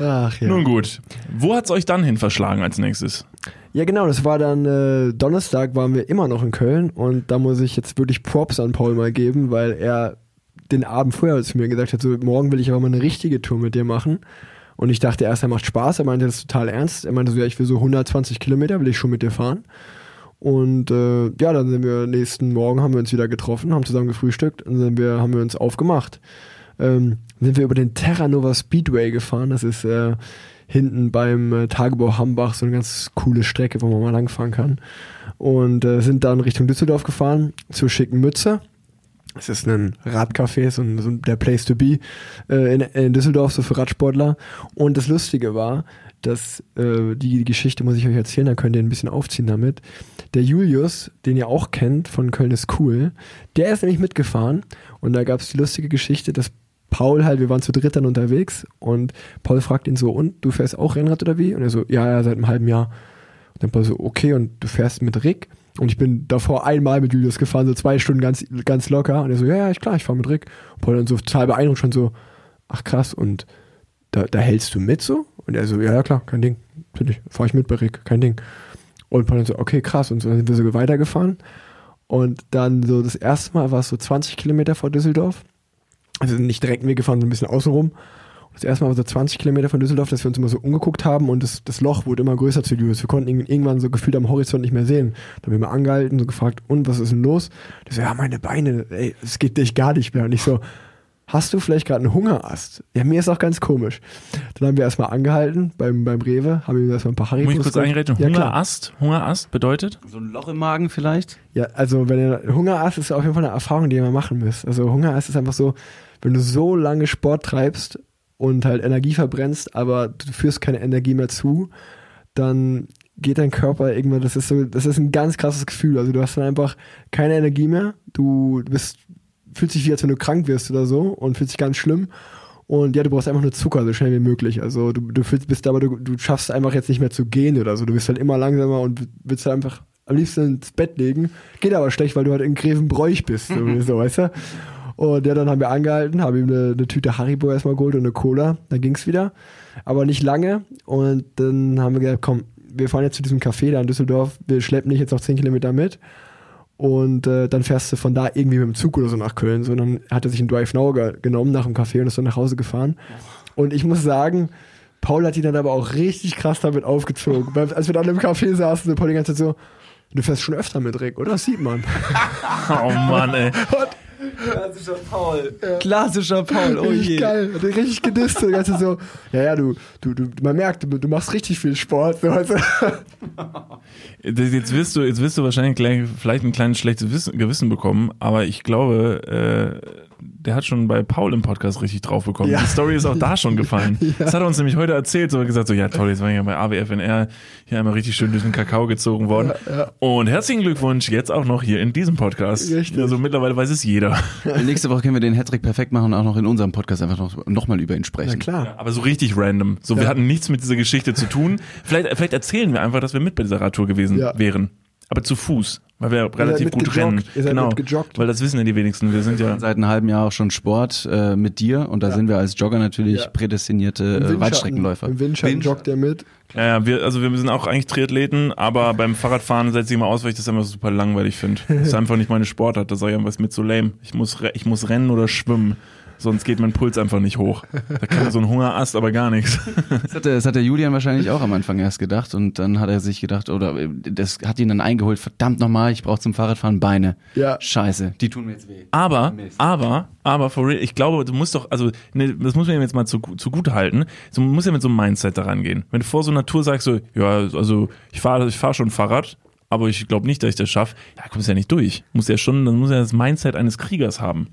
Ach ja. Nun gut. Wo hat's euch dann hin verschlagen als nächstes? Ja, genau, das war dann äh, Donnerstag waren wir immer noch in Köln und da muss ich jetzt wirklich Props an Paul mal geben, weil er den Abend vorher zu mir gesagt hat, so morgen will ich aber mal eine richtige Tour mit dir machen. Und ich dachte erst, er macht Spaß, er meinte das total ernst. Er meinte so, ja, ich will so 120 Kilometer, will ich schon mit dir fahren. Und äh, ja, dann sind wir nächsten Morgen haben wir uns wieder getroffen, haben zusammen gefrühstückt und dann sind wir, haben wir uns aufgemacht. Ähm, sind wir über den Terranova Speedway gefahren. Das ist äh, hinten beim äh, Tagebau Hambach so eine ganz coole Strecke, wo man mal langfahren kann. Und äh, sind dann Richtung Düsseldorf gefahren, zur schicken Mütze. Es ist ein Radcafé, so, ein, so der Place to be äh, in, in Düsseldorf, so für Radsportler. Und das Lustige war, dass äh, die, Geschichte muss ich euch erzählen, dann könnt ihr ein bisschen aufziehen damit. Der Julius, den ihr auch kennt von Köln ist cool, der ist nämlich mitgefahren und da gab es die lustige Geschichte, dass Paul halt, wir waren zu dritt dann unterwegs und Paul fragt ihn so, und du fährst auch Rennrad oder wie? Und er so, ja, ja, seit einem halben Jahr. Und dann Paul so, okay, und du fährst mit Rick? Und ich bin davor einmal mit Julius gefahren, so zwei Stunden ganz, ganz locker. Und er so, ja, ja, klar, ich fahre mit Rick. Und Paul dann so total beeindruckt schon so, ach krass, und da, da hältst du mit so? Und er so, ja, ja, klar, kein Ding. Natürlich, fahre ich mit bei Rick, kein Ding. Und Paul dann so, okay, krass. Und so dann sind wir so weitergefahren. Und dann so das erste Mal war es so 20 Kilometer vor Düsseldorf. Also nicht direkt mitgefahren, so ein bisschen außenrum. Das erste Mal war so 20 Kilometer von Düsseldorf, dass wir uns immer so umgeguckt haben und das, das Loch wurde immer größer zu Julius. Wir konnten ihn irgendwann so gefühlt am Horizont nicht mehr sehen. Da haben wir mal angehalten, so gefragt, und was ist denn los? Der so, ja, meine Beine, ey, es geht dich gar nicht mehr. Und ich so, hast du vielleicht gerade einen Hungerast? Ja, mir ist auch ganz komisch. Dann haben wir erstmal angehalten beim, beim Rewe, haben ihm erstmal ein paar Haribos Muss ich kurz einreden? Ja, klar. Hungerast? Hungerast bedeutet? So ein Loch im Magen vielleicht? Ja, also wenn ihr Hungerast ist auf jeden Fall eine Erfahrung, die ihr mal machen müsst. Also Hungerast ist einfach so, wenn du so lange Sport treibst und halt Energie verbrennst, aber du führst keine Energie mehr zu, dann geht dein Körper irgendwann, das ist so, das ist ein ganz krasses Gefühl. Also du hast dann einfach keine Energie mehr, du bist, fühlst dich wie als wenn du krank wirst oder so und fühlst dich ganz schlimm. Und ja, du brauchst einfach nur Zucker, so schnell wie möglich. Also du, du fühlst, bist aber, du, du schaffst einfach jetzt nicht mehr zu gehen oder so. Du bist halt immer langsamer und willst halt einfach am liebsten ins Bett legen. Geht aber schlecht, weil du halt in Grevenbräuch bist, so, so weißt du. Und ja, dann haben wir angehalten, haben ihm eine, eine Tüte Haribo erstmal geholt und eine Cola. Dann ging's wieder. Aber nicht lange. Und dann haben wir gesagt, komm, wir fahren jetzt zu diesem Café da in Düsseldorf. Wir schleppen dich jetzt noch 10 Kilometer mit. Und äh, dann fährst du von da irgendwie mit dem Zug oder so nach Köln. So, dann hat er sich einen Drive Now ge genommen nach dem Café und ist dann nach Hause gefahren. Und ich muss sagen, Paul hat ihn dann aber auch richtig krass damit aufgezogen. Weil, als wir dann im Café saßen, so Paul die ganze Zeit so, du fährst schon öfter mit Rick, oder? Das sieht man. Oh Mann, ey. Klassischer Paul. Klassischer Paul, oh richtig je. geil. Richtig gedisst. Zeit so, ja, ja, du, du, du, man merkt, du, du machst richtig viel Sport. So? Das- Jetzt wirst du, jetzt wirst du wahrscheinlich gleich, vielleicht ein kleines schlechtes Wissen, Gewissen bekommen, aber ich glaube, äh, der hat schon bei Paul im Podcast richtig drauf bekommen. Ja. Die Story ist auch da schon gefallen. Das hat er uns nämlich heute erzählt. So er hat gesagt, so ja toll, jetzt war ich ja bei AWFNR hier einmal richtig schön durch den Kakao gezogen worden. Und herzlichen Glückwunsch jetzt auch noch hier in diesem Podcast. Richtig. Also mittlerweile weiß es jeder. Nächste Woche können wir den Hattrick perfekt machen und auch noch in unserem Podcast einfach noch, noch mal über ihn Na sprechen. klar. Aber so richtig random. So, wir Ja. hatten nichts mit dieser Geschichte zu tun. Vielleicht, vielleicht erzählen wir einfach, dass wir mit bei dieser Radtour gewesen Ja. wären. Aber zu Fuß, weil wir relativ gut gejoggt. rennen. Ihr seid genau. Weil das wissen ja die wenigsten. Wir sind ja. Seit einem halben Jahr auch schon Sport äh, mit dir und da sind wir als Jogger natürlich Ja. prädestinierte Im äh, Weitstreckenläufer. Im Windschatten Windschatten. joggt er mit. Ja, ja, wir, also wir sind auch eigentlich Triathleten, aber beim Fahrradfahren setze ich immer aus, weil ich das einfach super langweilig finde. Das ist einfach nicht meine Sportart. Da sage ich einfach, ist mir zu lame. Ich muss, ich muss rennen oder schwimmen. Sonst geht mein Puls einfach nicht hoch. Da kann so ein Hungerast, aber gar nichts. Das hat, der, das hat der Julian wahrscheinlich auch am Anfang erst gedacht und dann hat er sich gedacht, oder äh, das hat ihn dann eingeholt, verdammt nochmal, ich brauche zum Fahrradfahren Beine. Ja. Scheiße, die tun mir jetzt weh. Aber, Mist. aber, aber for real, ich glaube, du musst doch, also, ne, das muss man ihm jetzt mal zu, zugute halten. So, man muss ja mit so einem Mindset daran gehen. Wenn du vor so einer Tour sagst, so, ja, also, ich fahre ich fahr schon Fahrrad, aber ich glaube nicht, dass ich das schaffe, ja, kommst ja nicht durch. Muss ja schon, dann muss ja das Mindset eines Kriegers haben.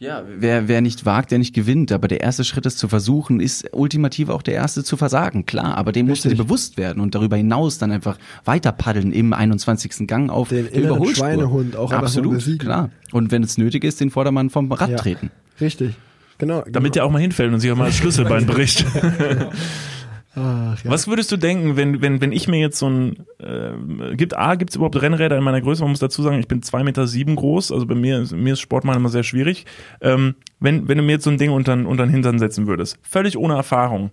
Ja, wer, wer nicht wagt, der nicht gewinnt. Aber der erste Schritt, es zu versuchen, ist ultimativ auch der erste zu versagen. Klar, aber dem musst du dir Richtig. bewusst werden und darüber hinaus dann einfach weiter paddeln im 21. Gang auf Den der Überholspur. Schweinehund auch Absolut, klar. Und wenn es nötig ist, den Vordermann vom Rad Ja. treten. Richtig. Genau. Damit der auch mal hinfällt und sich auch mal das Schlüsselbein bricht. Ach, ja. Was würdest du denken, wenn, wenn, wenn ich mir jetzt so ein, äh, gibt, A, gibt es überhaupt Rennräder in meiner Größe? Man muss dazu sagen, ich bin zwei Meter sieben groß, also bei mir, ist- mir ist Sport mal immer sehr schwierig. Ähm, wenn, wenn du mir jetzt so ein Ding unter, unter den Hintern setzen würdest, völlig ohne Erfahrung,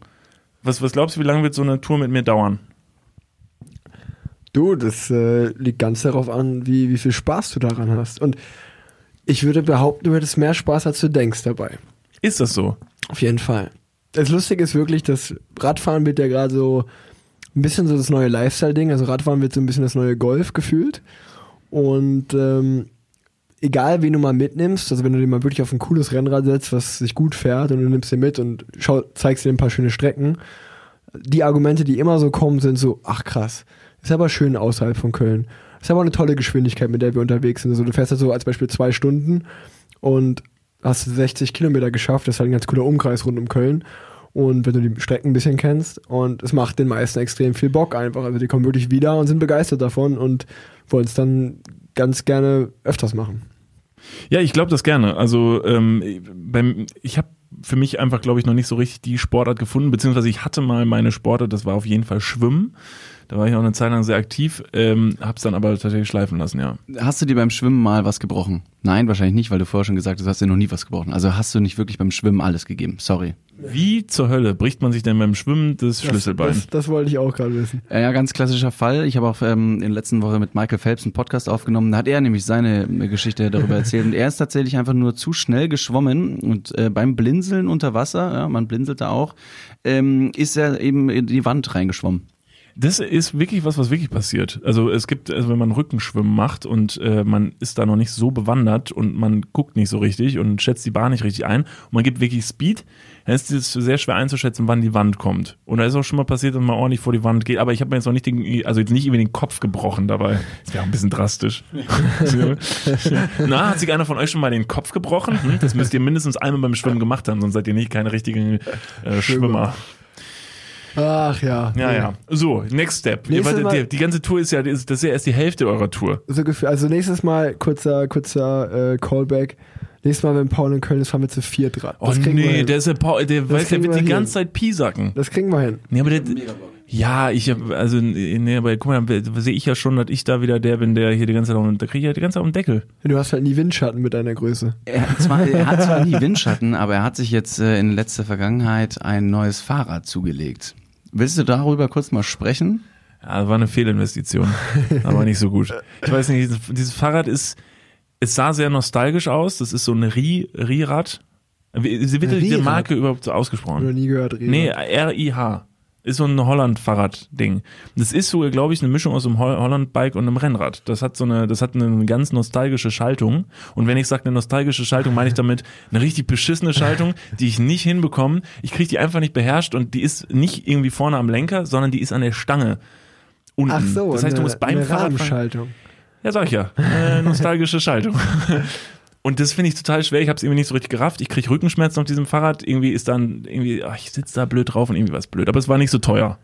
was, was glaubst du, wie lange wird so eine Tour mit mir dauern? Du, das äh, liegt ganz darauf an, wie, wie viel Spaß du daran hast. Und ich würde behaupten, du hättest mehr Spaß, als du denkst dabei. Ist das so? Auf jeden Fall. Das Lustige ist wirklich, dass Radfahren wird ja gerade so ein bisschen so das neue Lifestyle-Ding. Also Radfahren wird so ein bisschen das neue Golf gefühlt. Und ähm, egal, wen du mal mitnimmst, also wenn du dir mal wirklich auf ein cooles Rennrad setzt, was sich gut fährt und du nimmst den mit und schau, zeigst dir ein paar schöne Strecken, die Argumente, die immer so kommen, sind so, ach krass, ist aber schön außerhalb von Köln. Ist aber eine tolle Geschwindigkeit, mit der wir unterwegs sind. Also du fährst halt so als Beispiel zwei Stunden und hast 60 Kilometer geschafft. Das ist halt ein ganz cooler Umkreis rund um Köln. Und wenn du die Strecken ein bisschen kennst und es macht den meisten extrem viel Bock einfach. Also die kommen wirklich wieder und sind begeistert davon und wollen es dann ganz gerne öfters machen. Ja, ich glaube das gerne. Also ähm, beim, ich habe für mich einfach, glaube ich, noch nicht so richtig die Sportart gefunden, beziehungsweise ich hatte mal meine Sportart, das war auf jeden Fall Schwimmen. Da war ich auch eine Zeit lang sehr aktiv, ähm, hab's dann aber tatsächlich schleifen lassen, ja. Hast du dir beim Schwimmen mal was gebrochen? Nein, wahrscheinlich nicht, weil du vorher schon gesagt hast, du hast dir noch nie was gebrochen. Also hast du nicht wirklich beim Schwimmen alles gegeben. Sorry. Wie zur Hölle bricht man sich denn beim Schwimmen das Schlüsselbein? Das, das wollte ich auch gerade wissen. Ja, ja, ganz klassischer Fall. Ich habe auch ähm, in der letzten Woche mit Michael Phelps einen Podcast aufgenommen. Da hat er nämlich seine äh, Geschichte darüber erzählt. Und er ist tatsächlich einfach nur zu schnell geschwommen und äh, beim Blinzeln unter Wasser, ja, man blinzelt da auch, ähm, ist er eben in die Wand reingeschwommen. Das ist wirklich was, was wirklich passiert. Also es gibt, also wenn man Rückenschwimmen macht und äh, man ist da noch nicht so bewandert und man guckt nicht so richtig und schätzt die Bahn nicht richtig ein und man gibt wirklich Speed, dann ist es sehr schwer einzuschätzen, wann die Wand kommt. Und da ist auch schon mal passiert, dass man ordentlich vor die Wand geht, aber ich habe mir jetzt noch nicht den, also jetzt nicht über den Kopf gebrochen dabei. Das wäre auch ein bisschen drastisch. Na, hat sich einer von euch schon mal den Kopf gebrochen? Hm? Das müsst ihr mindestens einmal beim Schwimmen gemacht haben, sonst seid ihr nicht keine richtigen äh, Schwimmer. Ach ja. Ja, ja. So, next step. Mal- die, die ganze Tour ist ja, das ist ja erst die Hälfte eurer Tour. So gefühl, also nächstes Mal, kurzer, kurzer äh, Callback. Nächstes Mal, wenn Paul in Köln ist, fahren wir zu viert dran. Oh Das kriegen wir nee, hin. der ist ja Paul, der weiß, der wird wir die hin. ganze Zeit piesacken. Das kriegen wir hin. Nee, aber der, ja, ich hab, also, nee, aber guck mal, sehe ich ja schon, dass ich da wieder der bin, der hier die ganze Zeit, da kriege ich ja die ganze Zeit auf den Deckel. Du hast halt nie Windschatten mit deiner Größe. Er hat zwar, er hat zwar nie Windschatten, aber er hat sich jetzt äh, in letzter Vergangenheit ein neues Fahrrad zugelegt. Willst du darüber kurz mal sprechen? Ja, das war eine Fehlinvestition. aber nicht so gut. Ich weiß nicht, dieses, Fahrrad ist, es sah sehr nostalgisch aus. Das ist so ein Ri- Ri-Rad. Wie wie wird die? Marke überhaupt so ausgesprochen? nie gehört, Rewe. Nee, R-I-H. Ist so ein Holland-Fahrrad-Ding. Das ist so, glaube ich, eine Mischung aus einem Hol- Holland-Bike und einem Rennrad. Das hat so eine, das hat eine ganz nostalgische Schaltung. Und wenn ich sage eine nostalgische Schaltung, meine ich damit eine richtig beschissene Schaltung, die ich nicht hinbekomme. Ich kriege die einfach nicht beherrscht und die ist nicht irgendwie vorne am Lenker, sondern die ist an der Stange. Unten. Ach so, das heißt, du eine- musst beim eine Rahmenschaltung. ja, sag ich ja. Äh, nostalgische Schaltung. Und das finde ich total schwer. Ich habe es irgendwie nicht so richtig gerafft. Ich kriege Rückenschmerzen auf diesem Fahrrad. Irgendwie ist dann irgendwie, ach, ich sitze da blöd drauf und irgendwie war es blöd. Aber es war nicht so teuer.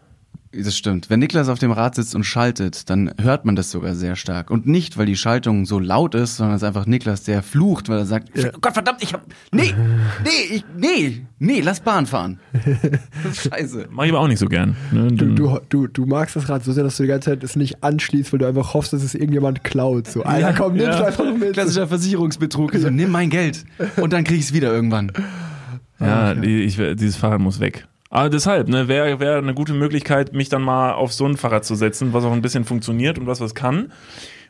Das stimmt. Wenn Niklas auf dem Rad sitzt und schaltet, dann hört man das sogar sehr stark. Und nicht, weil die Schaltung so laut ist, sondern es ist einfach Niklas, der flucht, weil er sagt, Ja. oh Gott verdammt, ich hab, nee, nee, ich, nee, nee, lass Bahn fahren. Scheiße. Mache ich aber auch nicht so gern. Ne? Du, du, du, du magst das Rad so sehr, dass du die ganze Zeit es nicht anschließt, weil du einfach hoffst, dass es irgendjemand klaut. So, Alter, komm, nimm's ja. einfach mit. Klassischer Versicherungsbetrug. So, nimm mein Geld und dann krieg ich's wieder irgendwann. ja, ja. die- Ich, dieses Fahrrad muss weg. Aber deshalb, ne, wäre wär eine gute Möglichkeit, mich dann mal auf so ein Fahrrad zu setzen, was auch ein bisschen funktioniert und was was kann.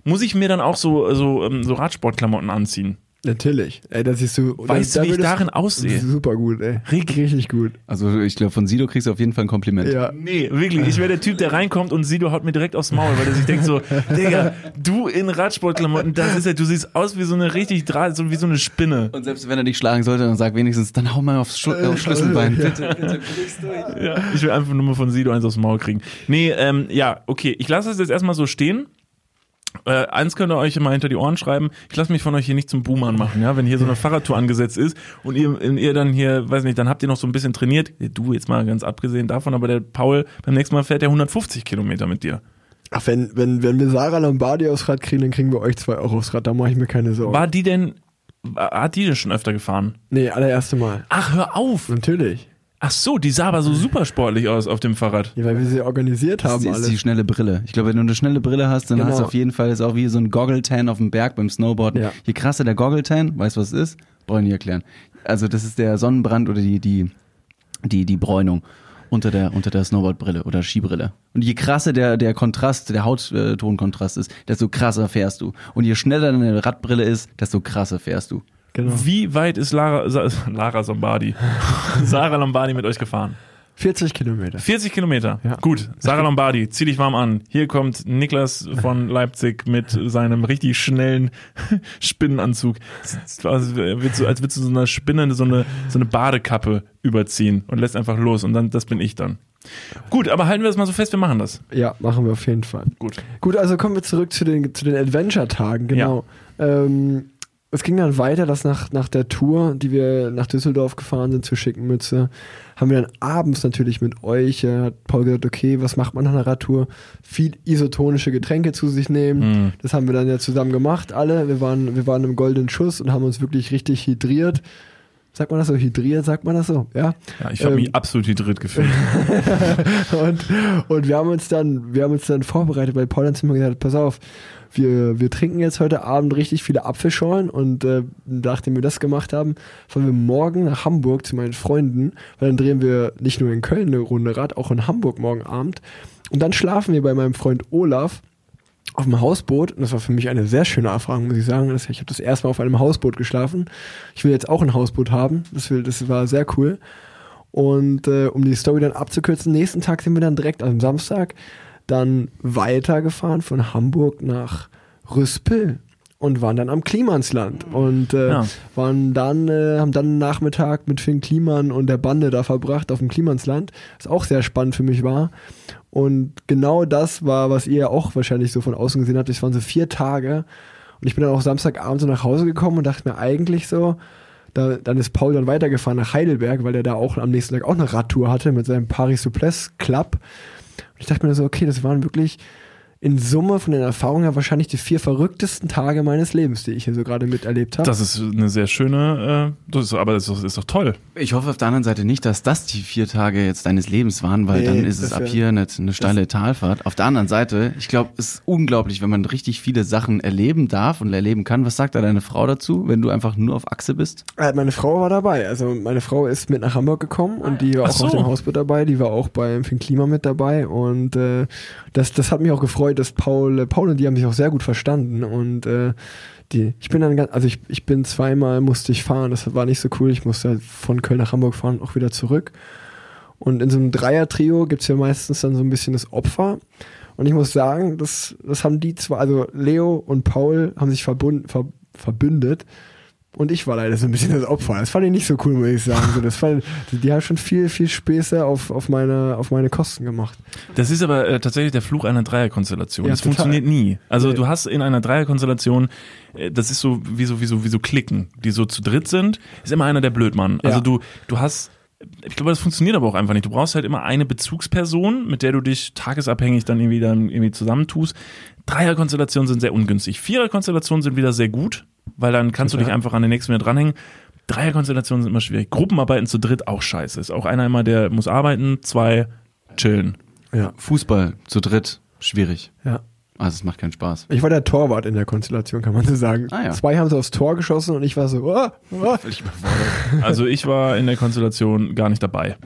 Muss ich mir dann auch so, so, ähm, so Radsportklamotten anziehen? Natürlich. Ey, das siehst du. Weißt du, wie ich darin aussehe? Super gut, ey. Rick. Richtig gut. Also ich glaube, von Sido kriegst du auf jeden Fall ein Kompliment. Ja. Nee, wirklich. Ich wäre der Typ, der reinkommt und Sido haut mir direkt aufs Maul, weil er sich denkt so, Digga, du in Radsportklamotten, das ist ja, du siehst aus wie so eine richtig, Dra so wie so eine Spinne. Und selbst wenn er dich schlagen sollte, dann sag wenigstens, dann hau mal aufs, Schu aufs Schlüsselbein. Ja. Bitte, bitte. Ja, ich will einfach nur mal von Sido eins aufs Maul kriegen. Nee, ähm, ja, okay. Ich lasse das jetzt erstmal so stehen. Äh, eins könnt ihr euch immer hinter die Ohren schreiben. Ich lasse mich von euch hier nicht zum Boomern machen, ja. Wenn hier so eine Fahrradtour angesetzt ist und ihr, ihr dann hier, weiß nicht, dann habt ihr noch so ein bisschen trainiert. Du jetzt mal ganz abgesehen davon, aber der Paul beim nächsten Mal fährt er 150 Kilometer mit dir. Ach, wenn, wenn, wenn wir Sarah Lombardi aufs Rad kriegen, dann kriegen wir euch zwei Euro aufs Rad. Da mache ich mir keine Sorgen. War die denn, hat die denn schon öfter gefahren? Nee, allererste Mal. Ach, hör auf! Natürlich. Ach so, die sah aber so super sportlich aus auf dem Fahrrad. Ja, weil wir sie organisiert Das haben ist alles. die schnelle Brille. Ich glaube, wenn du eine schnelle Brille hast, dann Genau. hast du auf jeden Fall ist auch wie so ein Goggle-Tan auf dem Berg beim Snowboarden. Ja. Je krasser der Goggle-Tan, weißt du, was es ist? Brauche ich nicht erklären. Also das ist der Sonnenbrand oder die, die, die, die Bräunung unter der, unter der Snowboardbrille oder Skibrille. Und je krasser der, der Kontrast, der Hauttonkontrast ist, desto krasser fährst du. Und je schneller deine Radbrille ist, desto krasser fährst du. Genau. Wie weit ist Lara, Sa- Lara Lombardi, Sarah Lombardi mit euch gefahren? 40 Kilometer. 40 Kilometer. Ja. Gut, Sarah Lombardi, zieh dich warm an. Hier kommt Niklas von Leipzig mit seinem richtig schnellen Spinnenanzug. Als würdest du, als würdest du so einer Spinne so eine, so eine Badekappe überziehen und lässt einfach los und dann, das bin ich dann. Gut, aber halten wir das mal so fest, wir machen das. Ja, machen wir auf jeden Fall. Gut. Gut, also kommen wir zurück zu den, zu den Adventure-Tagen, genau. Ähm, es ging dann weiter, dass nach, nach der Tour, die wir nach Düsseldorf gefahren sind zur Schickenmütze, haben wir dann abends natürlich mit euch, äh, hat Paul gesagt, okay, was macht man nach einer Radtour? Viel isotonische Getränke zu sich nehmen. Mhm. Das haben wir dann ja zusammen gemacht, alle. Wir waren, wir waren im goldenen Schuss und haben uns wirklich richtig hydriert. Sagt man das so? Hydriert, sagt man das so? Ja. Ja, ich habe Ähm, mich absolut hydriert gefühlt. und, und wir haben uns dann, wir haben uns dann vorbereitet, weil Paul dann zu mir gesagt hat, pass auf, wir, wir trinken jetzt heute Abend richtig viele Apfelschorlen und äh, nachdem wir das gemacht haben, fahren wir morgen nach Hamburg zu meinen Freunden, weil dann drehen wir nicht nur in Köln eine Runde Rad, auch in Hamburg morgen Abend. Und dann schlafen wir bei meinem Freund Olaf auf dem Hausboot. Und das war für mich eine sehr schöne Erfahrung, muss ich sagen. Ich habe das erste Mal auf einem Hausboot geschlafen. Ich will jetzt auch ein Hausboot haben. Das, will, das war sehr cool. Und äh, um die Story dann abzukürzen, nächsten Tag sind wir dann direkt am Samstag dann weitergefahren von Hamburg nach Rüspel und waren dann am Klimansland und äh, Ja. waren dann äh, haben dann einen Nachmittag mit Finn Kliman und der Bande da verbracht auf dem Klimansland, was auch sehr spannend für mich war. Und genau das war, was ihr auch wahrscheinlich so von außen gesehen habt. Es waren so vier Tage und ich bin dann auch Samstagabend so nach Hause gekommen und dachte mir eigentlich so, da, dann ist Paul dann weitergefahren nach Heidelberg, weil er da auch am nächsten Tag auch eine Radtour hatte mit seinem Paris Souplesse Club. Ich dachte mir so, okay, das waren wirklich in Summe von den Erfahrungen her wahrscheinlich die vier verrücktesten Tage meines Lebens, die ich hier so gerade miterlebt habe. Das ist eine sehr schöne, äh, das ist, aber das ist, doch- ist doch toll. Ich hoffe auf der anderen Seite nicht, dass das die vier Tage jetzt deines Lebens waren, weil Nee, dann ist es ab hier eine, eine steile Talfahrt. Auf der anderen Seite, ich glaube, es ist unglaublich, wenn man richtig viele Sachen erleben darf und erleben kann. Was sagt da deine Frau dazu, wenn du einfach nur auf Achse bist? Äh, Meine Frau war dabei. Also meine Frau ist mit nach Hamburg gekommen und die war Ach auch auf so. dem Hausboot dabei. Die war auch beim Finn Klima mit dabei und äh, das, das hat mich auch gefreut, dass Paul, äh, Paul und die haben sich auch sehr gut verstanden und äh, die, ich bin dann ganz, also ich, ich bin zweimal musste ich fahren. Das war nicht so cool. Ich musste halt von Köln nach Hamburg fahren, und auch wieder zurück. Und in so einem Dreier-Trio gibt's ja meistens dann so ein bisschen das Opfer. Und ich muss sagen, das, das haben die zwei, also Leo und Paul haben sich verbund, ver, verbündet. Und ich war leider so ein bisschen das Opfer. Das fand ich nicht so cool, muss ich sagen. So, das fand, die, haben schon viel, viel Späße auf, auf, meine, auf meine Kosten gemacht. Das ist aber äh, tatsächlich der Fluch einer Dreierkonstellation. Ja, das total. funktioniert nie. Also Nee. du hast in einer Dreierkonstellation, äh, das ist so wie so wie so wie so Klicken, die so zu dritt sind, ist immer einer der Blödmann. Also Ja. du du hast ich glaube, das funktioniert aber auch einfach nicht. Du brauchst halt immer eine Bezugsperson, mit der du dich tagesabhängig dann irgendwie dann irgendwie zusammentust. Dreierkonstellationen sind sehr ungünstig. Viererkonstellationen sind wieder sehr gut, weil dann kannst du Total. dich einfach an den nächsten wieder dranhängen. Dreierkonstellationen sind immer schwierig. Gruppenarbeiten zu dritt auch scheiße. Ist auch einer immer, der muss arbeiten, zwei chillen. Ja, Fußball zu dritt, schwierig. ja. Also es macht keinen Spaß. Ich war der Torwart in der Konstellation, kann man so sagen. Ah, ja. Zwei haben sie aufs Tor geschossen und ich war so, oh, oh. Also ich war in der Konstellation gar nicht dabei.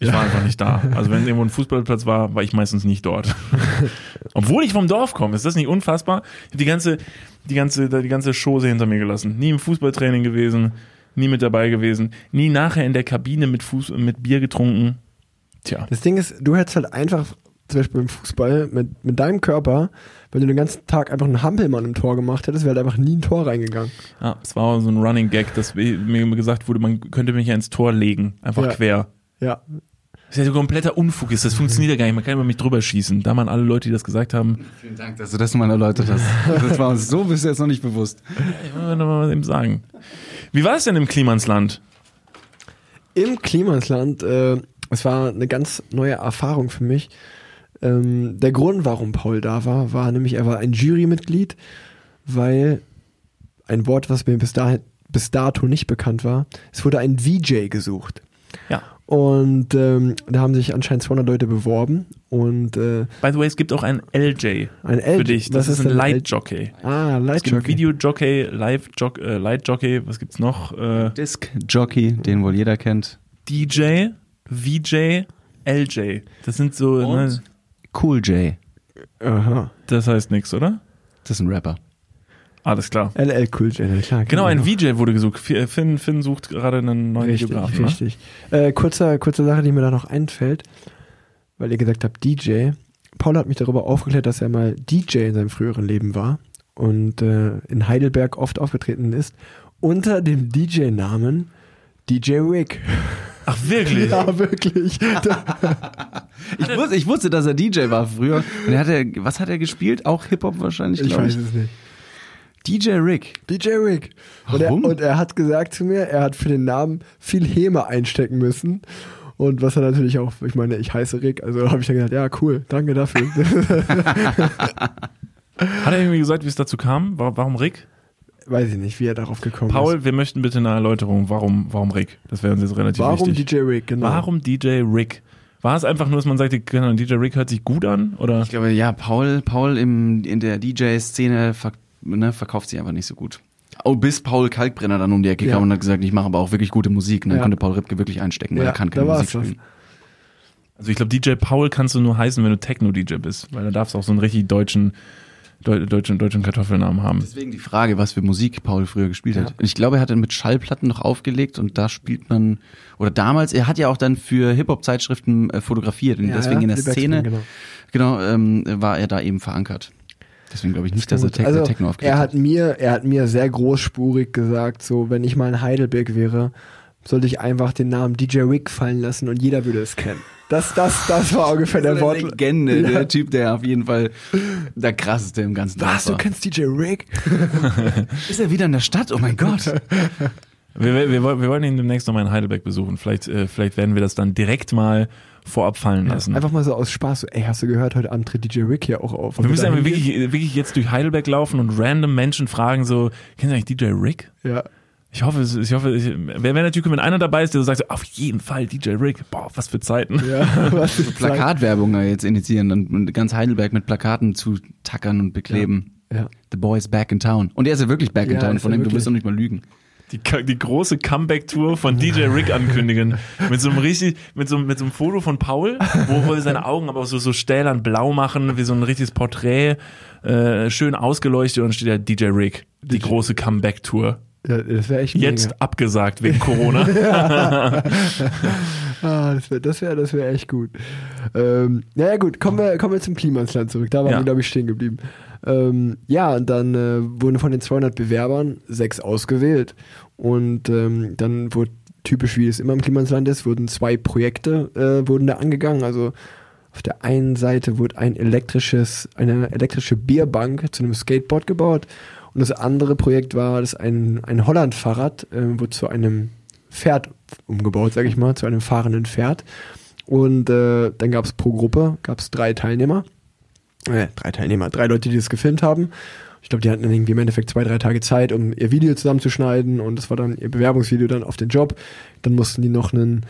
Ich war einfach nicht da. Also wenn irgendwo ein Fußballplatz war, war ich meistens nicht dort. Obwohl ich vom Dorf komme, ist das nicht unfassbar? Ich habe die ganze, die ganze, die ganze Chose hinter mir gelassen. Nie im Fußballtraining gewesen, nie mit dabei gewesen, nie nachher in der Kabine mit Fuß, mit Bier getrunken. Tja. Das Ding ist, du hättest halt einfach, zum Beispiel beim Fußball, mit, mit deinem Körper, wenn du den ganzen Tag einfach einen Hampelmann im Tor gemacht hättest, wäre halt einfach nie ein Tor reingegangen. Ja, es war so ein Running Gag, dass mir gesagt wurde, man könnte mich ja ins Tor legen. Einfach Ja. quer. Ja. Das ist ja so kompletter Unfug ist. Das funktioniert ja gar nicht. Man kann über mich drüber schießen. Da waren alle Leute, die das gesagt haben, Vielen Dank, dass du das mal erläutert hast. Das war uns so bis jetzt noch nicht bewusst. Ich will noch mal eben sagen. Wie war es denn im Klimansland? Im Klimasland, äh, es war eine ganz neue Erfahrung für mich. Ähm, der Grund, warum Paul da war, war nämlich, er war ein Jurymitglied, weil ein Wort, was mir bis, dahin, bis dato nicht bekannt war, es wurde ein VJ gesucht. Ja. Und ähm, da haben sich anscheinend 200 Leute beworben und äh, By the way, es gibt auch ein LJ ein L für dich. Das was ist ein Light Jockey. Ah, Es Light gibt Jockey. Video Jockey, Live Jock, äh, Light Jockey, was gibt's noch? Äh, Disc Jockey, den wohl jeder kennt. DJ, VJ, LJ. Das sind so, ne, Cool J. Aha. das heißt nix, oder? Das ist ein Rapper. Alles klar. LL Cool J, klar. Genau, ein. VJ wurde gesucht. Finn, Finn sucht gerade einen neuen Richtig, Videografen. Ne? richtig. Äh, kurze, kurze Sache, die mir da noch einfällt, weil ihr gesagt habt DJ. Paul hat mich darüber aufgeklärt, dass er mal DJ in seinem früheren Leben war und äh, in Heidelberg oft aufgetreten ist unter dem DJ-Namen DJ Wick. Ach, wirklich? Ja, wirklich. Ich wusste, ich wusste, dass er DJ war früher. Und er hatte, was hat er gespielt? Auch Hip-Hop wahrscheinlich, ich glaube weiß ich. es nicht. DJ Rick. DJ Wick. Und er, Warum? und er hat gesagt zu mir, er hat für den Namen viel Häme einstecken müssen. Und was er natürlich auch, ich meine, ich heiße Rick, also habe ich dann gedacht, ja, cool, danke dafür. Hat er irgendwie gesagt, wie es dazu kam? Wa- Warum Rick? Weiß ich nicht, wie er darauf gekommen ist. Paul, wir möchten bitte eine Erläuterung. Warum, warum Rick? Das wäre uns jetzt relativ Warum wichtig. DJ Rick, genau. Warum DJ Rick? War es einfach nur, dass man sagte, Ahnung, DJ Rick hört sich gut an? Oder? Ich glaube, ja, Paul, Paul im, in der DJ-Szene verk ne, verkauft sich einfach nicht so gut. Oh, bis Paul Kalkbrenner dann um die Ecke Ja. kam und hat gesagt, ich mache aber auch wirklich gute Musik. Und dann Ja. konnte Paul Ripke wirklich einstecken, weil Ja, er kann keine Musik das. spielen. Also ich glaube, DJ Paul kannst du nur heißen, wenn du Techno-DJ bist, weil da darfst du auch so einen richtig deutschen, deu deutschen, deutschen Kartoffelnamen haben. Deswegen die Frage, was für Musik Paul früher gespielt hat. Ich glaube, er hat dann mit Schallplatten noch aufgelegt und da spielt man, oder damals, er hat ja auch dann für Hip-Hop-Zeitschriften äh, fotografiert und Ja, deswegen ja, in der Szene, genau. genau, ähm, war er da eben verankert. Deswegen glaube ich nicht, dass er Te also, Techno aufgelegt er hat mir, er hat mir sehr großspurig gesagt, so wenn ich mal in Heidelberg wäre, sollte ich einfach den Namen DJ Rick fallen lassen und jeder würde es kennen. Das, das, das war ungefähr der Wort. Legende, Ja. der Typ, der auf jeden Fall der krasseste im ganzen Dorf Was, du kennst DJ Rick? Ist er wieder in der Stadt? Oh mein Gott. Wir, wir, wir, wollen- wir wollen ihn demnächst nochmal in Heidelberg besuchen. Vielleicht, äh, vielleicht werden wir das dann direkt mal vorab fallen lassen. Einfach mal so aus Spaß, so, ey, hast du gehört, heute Abend tritt DJ Rick hier auch auf. wir müssen gehen? wirklich, wirklich jetzt durch Heidelberg laufen und random Menschen fragen so, kennen Sie eigentlich DJ Rick? Ja. Ich hoffe, ich hoffe, ich, wer wäre natürlich, wenn einer dabei ist, der so sagt, auf jeden Fall DJ Rick. Boah, was für Zeiten. Ja, was für Zeit. Plakatwerbung jetzt initiieren und, ganz Heidelberg mit Plakaten zu tackern und bekleben. Ja. The boy is back in town. Und er ist ja wirklich back in Ja, town, von er dem du wirst doch nicht mal lügen. Die, die große Comeback-Tour von DJ Rick ankündigen. mit so einem richtig, mit so, einem- mit so einem Foto von Paul, wo, wir seine Augen aber auch so, so stählern blau machen, wie so ein richtiges Porträt, äh, schön ausgeleuchtet und dann steht da DJ Rick. Die große Comeback-Tour. Ja, das wäre echt Jetzt mega. abgesagt wegen Corona. Ah, das wäre das wär, das wär echt gut. Ähm, naja gut, kommen wir, kommen wir zum Klimasland zurück. Da waren Ja. wir, glaube ich, stehen geblieben. Ähm, ja, und dann äh, wurden von den 200 Bewerbern sechs ausgewählt. Und ähm, dann wurde, typisch wie es immer im Klimasland ist, wurden zwei Projekte äh, wurden da angegangen. Also auf der einen Seite wurde ein elektrisches, eine elektrische Bierbank zu einem Skateboard gebaut. Und das andere Projekt war, dass ein, ein Holland-Fahrrad äh, wurde zu einem Pferd umgebaut, sage ich mal, zu einem fahrenden Pferd. Und äh, dann gab es pro Gruppe gab es drei Teilnehmer. Äh, drei Teilnehmer, drei Leute, die das gefilmt haben. Ich glaube, die hatten dann irgendwie im Endeffekt zwei, drei Tage Zeit, um ihr Video zusammenzuschneiden und das war dann ihr Bewerbungsvideo dann auf den Job. Dann mussten die noch einen,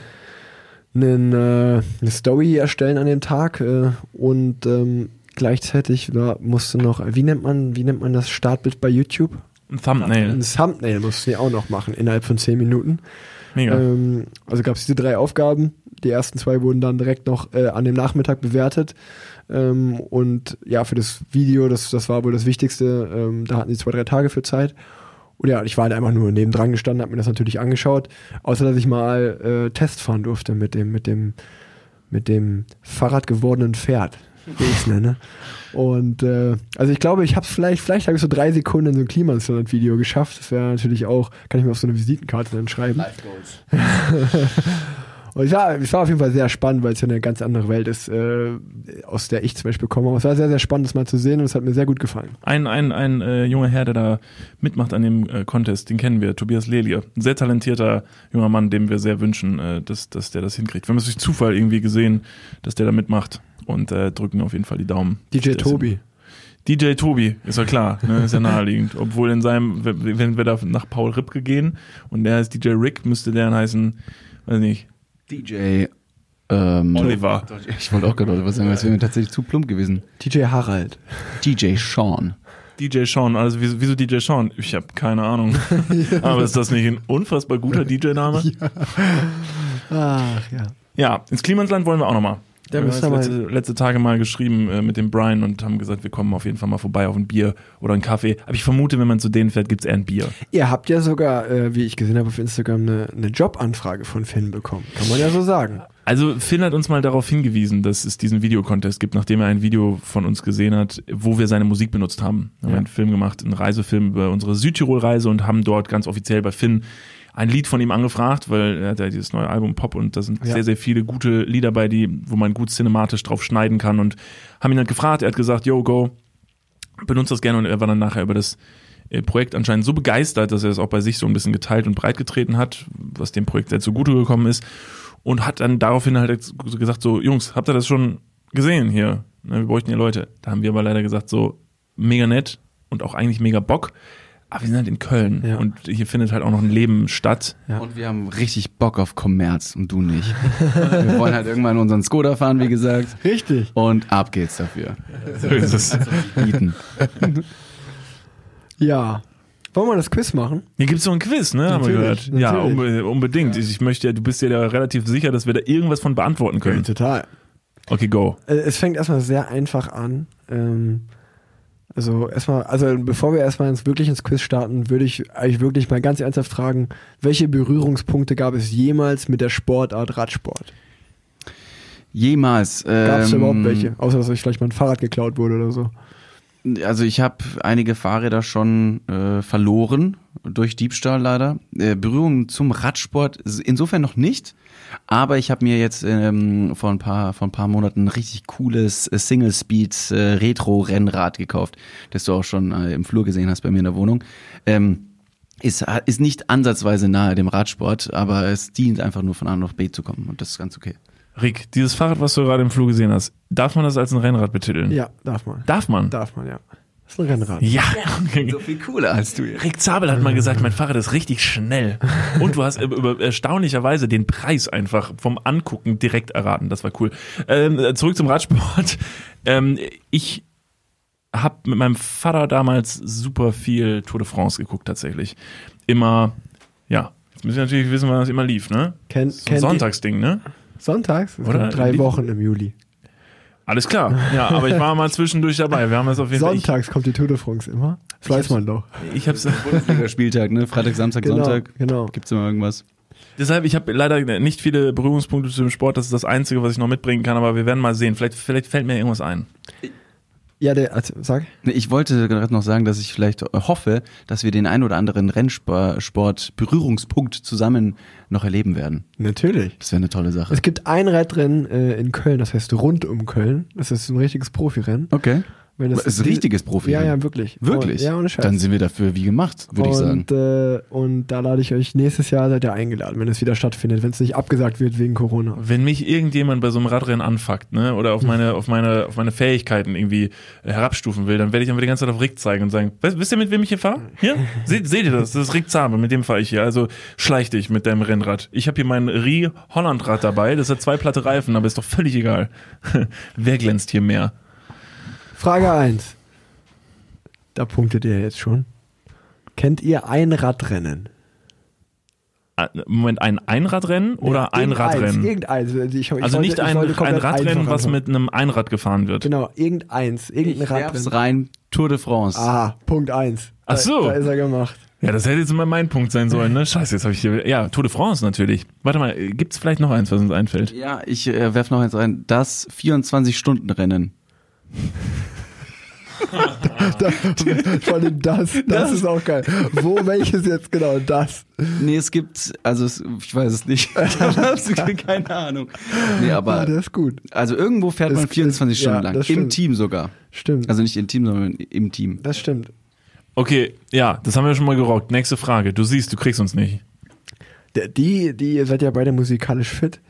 einen, äh, eine Story erstellen an dem Tag äh, und ähm, gleichzeitig ja, musste noch, wie nennt man, wie nennt man das Startbild bei YouTube? Ein Thumbnail. Ein Thumbnail mussten die auch noch machen, innerhalb von zehn Minuten. Mega. Ähm, also gab es diese drei Aufgaben. Die ersten zwei wurden dann direkt noch äh, an dem Nachmittag bewertet. Ähm, und ja, für das Video, das, das war wohl das Wichtigste, ähm, da hatten sie zwei, drei Tage für Zeit. Und ja, ich war halt einfach nur nebendran gestanden, habe mir das natürlich angeschaut. Außer dass ich mal äh, Test fahren durfte mit dem, mit dem, mit dem Fahrrad gewordenen Pferd, wie ich es nenne. Und äh, also ich glaube, ich habe es vielleicht, vielleicht habe ich so drei Sekunden in so ein Klimasland-Video geschafft. Das wäre natürlich auch, kann ich mir auf so eine Visitenkarte dann schreiben. Und es war, es war auf jeden Fall sehr spannend, weil es ja eine ganz andere Welt ist, äh, aus der ich zum Beispiel komme. Aber es war sehr, sehr spannend, das mal zu sehen und es hat mir sehr gut gefallen. Ein, ein, ein äh, junger Herr, der da mitmacht an dem äh, Contest, den kennen wir, Tobias Lelier. Ein sehr talentierter junger Mann, dem wir sehr wünschen, äh, dass, dass der das hinkriegt. Wir haben es durch Zufall irgendwie gesehen, dass der da mitmacht und äh, drücken auf jeden Fall die Daumen. DJ Tobi. DJ Tobi, ist ja klar, ne, ist ja naheliegend. Obwohl in seinem, wenn wir da nach Paul Ripke gehen und der heißt DJ Rick, müsste der dann heißen, weiß nicht, DJ ähm, Oliver. Ich wollte auch gerade Oliver sagen, das wäre mir tatsächlich zu plump gewesen. DJ Harald. DJ Sean. DJ Sean, also wieso, wieso DJ Sean? Ich habe keine Ahnung. Aber ist das nicht ein unfassbar guter DJ-Name? Ach ja. Ja, ins Klimansland wollen wir auch nochmal. Da wir haben letzte, letzte Tage mal geschrieben äh, mit dem Brian und haben gesagt, wir kommen auf jeden Fall mal vorbei auf ein Bier oder einen Kaffee. Aber ich vermute, wenn man zu denen fährt, gibt's eher ein Bier. Ihr habt ja sogar, äh, wie ich gesehen habe auf Instagram, eine, eine Jobanfrage von Finn bekommen. Kann man ja so sagen. Also Finn hat uns mal darauf hingewiesen, dass es diesen Videocontest gibt, nachdem er ein Video von uns gesehen hat, wo wir seine Musik benutzt haben. Wir haben Ja. einen Film gemacht, einen Reisefilm über unsere Südtirol-Reise und haben dort ganz offiziell bei Finn ein Lied von ihm angefragt, weil er hat ja dieses neue Album Pop und da sind Ja. sehr, sehr viele gute Lieder bei, die, wo man gut cinematisch drauf schneiden kann und haben ihn dann gefragt, er hat gesagt, yo, go, benutzt das gerne und er war dann nachher über das äh, Projekt anscheinend so begeistert, dass er es auch bei sich so ein bisschen geteilt und breit getreten hat, was dem Projekt sehr zugute gekommen ist und hat dann daraufhin halt gesagt so, Jungs, habt ihr das schon gesehen hier? Ne, Wir bräuchten ja Leute. Da haben wir aber leider gesagt so, mega nett und auch eigentlich mega Bock, Aber wir sind halt in Köln Ja. und hier findet halt auch noch ein Leben statt. Ja. Und wir haben richtig Bock auf Kommerz und du nicht. wir wollen halt irgendwann unseren Skoda fahren, wie gesagt. Richtig. Und ab geht's dafür. So ist es. Bieten. Ja. Wollen wir das Quiz machen? Hier gibt's so ein Quiz, ne? Haben wir Natürlich, gehört. Ja, natürlich. unbe unbedingt. Ich möchte ja, du bist ja da relativ sicher, dass wir da irgendwas von beantworten können. Total. Okay, go. Äh, Es fängt erstmal sehr einfach an. Ähm, also erstmal, also bevor wir erstmal ins, wirklich ins Quiz starten, würde ich eigentlich wirklich mal ganz ernsthaft fragen, welche Berührungspunkte gab es jemals mit der Sportart Radsport? Jemals. Gab es ähm, überhaupt welche? Außer dass euch vielleicht mal ein Fahrrad geklaut wurde oder so. Also ich habe einige Fahrräder schon äh, verloren durch Diebstahl leider. Äh, Berührung zum Radsport insofern noch nicht. Aber ich habe mir jetzt ähm, vor ein paar vor ein paar Monaten ein richtig cooles äh, Single Speed äh, Retro Rennrad gekauft, das du auch schon äh, im Flur gesehen hast bei mir in der Wohnung. Ähm, ist, ist nicht ansatzweise nahe dem Radsport, aber es dient einfach nur von A nach B zu kommen und das ist ganz okay. Rick, dieses Fahrrad, was du gerade im Flur gesehen hast, darf man das als ein Rennrad betiteln? Ja, darf man. Darf man? Darf man, ja. Das ist ein Rennrad. Ja. viel cooler als du. Rick Zabel hat mal gesagt, mein Fahrrad ist richtig schnell. Und du hast über, erstaunlicherweise den Preis einfach vom Angucken direkt erraten. Das war cool. Ähm, zurück zum Radsport. Ähm, ich habe mit meinem Vater damals super viel Tour de France geguckt, tatsächlich. Immer, ja, jetzt müssen wir natürlich wissen, wann das immer lief, ne? Kennt, So Sonntagsding, ne? Sonntags? Es Oder? drei Wochen im Juli. Alles klar. Ja, aber ich war mal zwischendurch dabei. Wir haben das auf jeden Fall. Sonntags kommt die Tour de France immer. Das weiß man doch. Ich, ich hab's. Bundesliga-Spieltag, ne? Freitag, Samstag, Genau, Sonntag. genau. Gibt's immer irgendwas? Deshalb, ich habe leider nicht viele Berührungspunkte zu dem Sport. Das ist das Einzige, was ich noch mitbringen kann. Aber wir werden mal sehen. Vielleicht, vielleicht fällt mir irgendwas ein. Ja, der, also, sag. Ich wollte gerade noch sagen, dass ich vielleicht hoffe, dass wir den ein oder anderen Rennsport-Berührungspunkt zusammen noch erleben werden. Natürlich. Das wäre eine tolle Sache. Es gibt ein Radrennen äh, in Köln, das heißt rund um Köln. Das ist ein richtiges Profirennen. Okay. Wenn Das ist ein richtiges Profi. Ja, ja, wirklich. Wirklich? Und, ja, ohne Scheiß. Dann sind wir dafür wie gemacht, würde ich sagen. und, Äh, und da lade ich euch nächstes Jahr seid ihr eingeladen, wenn es wieder stattfindet, wenn es nicht abgesagt wird wegen Corona. Wenn mich irgendjemand bei so einem Radrennen anfuckt, ne, oder auf meine, auf meine, auf meine Fähigkeiten irgendwie äh, herabstufen will, dann werde ich einfach die ganze Zeit auf Rick zeigen und sagen, "Wisst- wisst ihr, mit wem ich hier fahre? Hier? Seht, seht ihr das? Das ist Rick Zabe, mit dem fahre ich hier. Also schleich dich mit deinem Rennrad. Ich habe hier mein Rie Hollandrad dabei, das hat zwei platte Reifen, aber ist doch völlig egal. Wer glänzt hier mehr? Frage 1. Da punktet ihr jetzt schon. Kennt ihr ein Radrennen? Ah, Moment, ein Einradrennen oder ein Irgendeins, Radrennen? Irgendeins. Ich, ich Also wollte- nicht ich ein, ein Radrennen, was mit einem Einrad gefahren wird. Genau, irgendeins. Irgendein Ich Radrennen. rein, Tour de France. Aha, Punkt 1. Ach so. Da, da ist er gemacht. Ja, das hätte jetzt immer mein Punkt sein sollen, ne? Scheiße, jetzt habe ich hier. Ja, Tour de France natürlich. Warte mal, gibt's vielleicht noch eins, was uns einfällt? Ja, ich äh, werf noch eins rein. Das 24-Stunden-Rennen. Da, vor allem das, das, ist auch geil. Wo, welches jetzt genau? Das. Nee, es gibt, also es, ich weiß es nicht. Ich habe absolut keine Ahnung. Nee, aber der ist gut. also irgendwo fährt Das man 24 ist- Stunden ja, lang. das Im stimmt. Team sogar. Stimmt. Also nicht im Team, sondern im Team. das stimmt. Okay, ja, das haben wir schon mal gerockt. Nächste Frage. Du siehst, du kriegst uns nicht. Die, die, ihr seid ja beide musikalisch fit.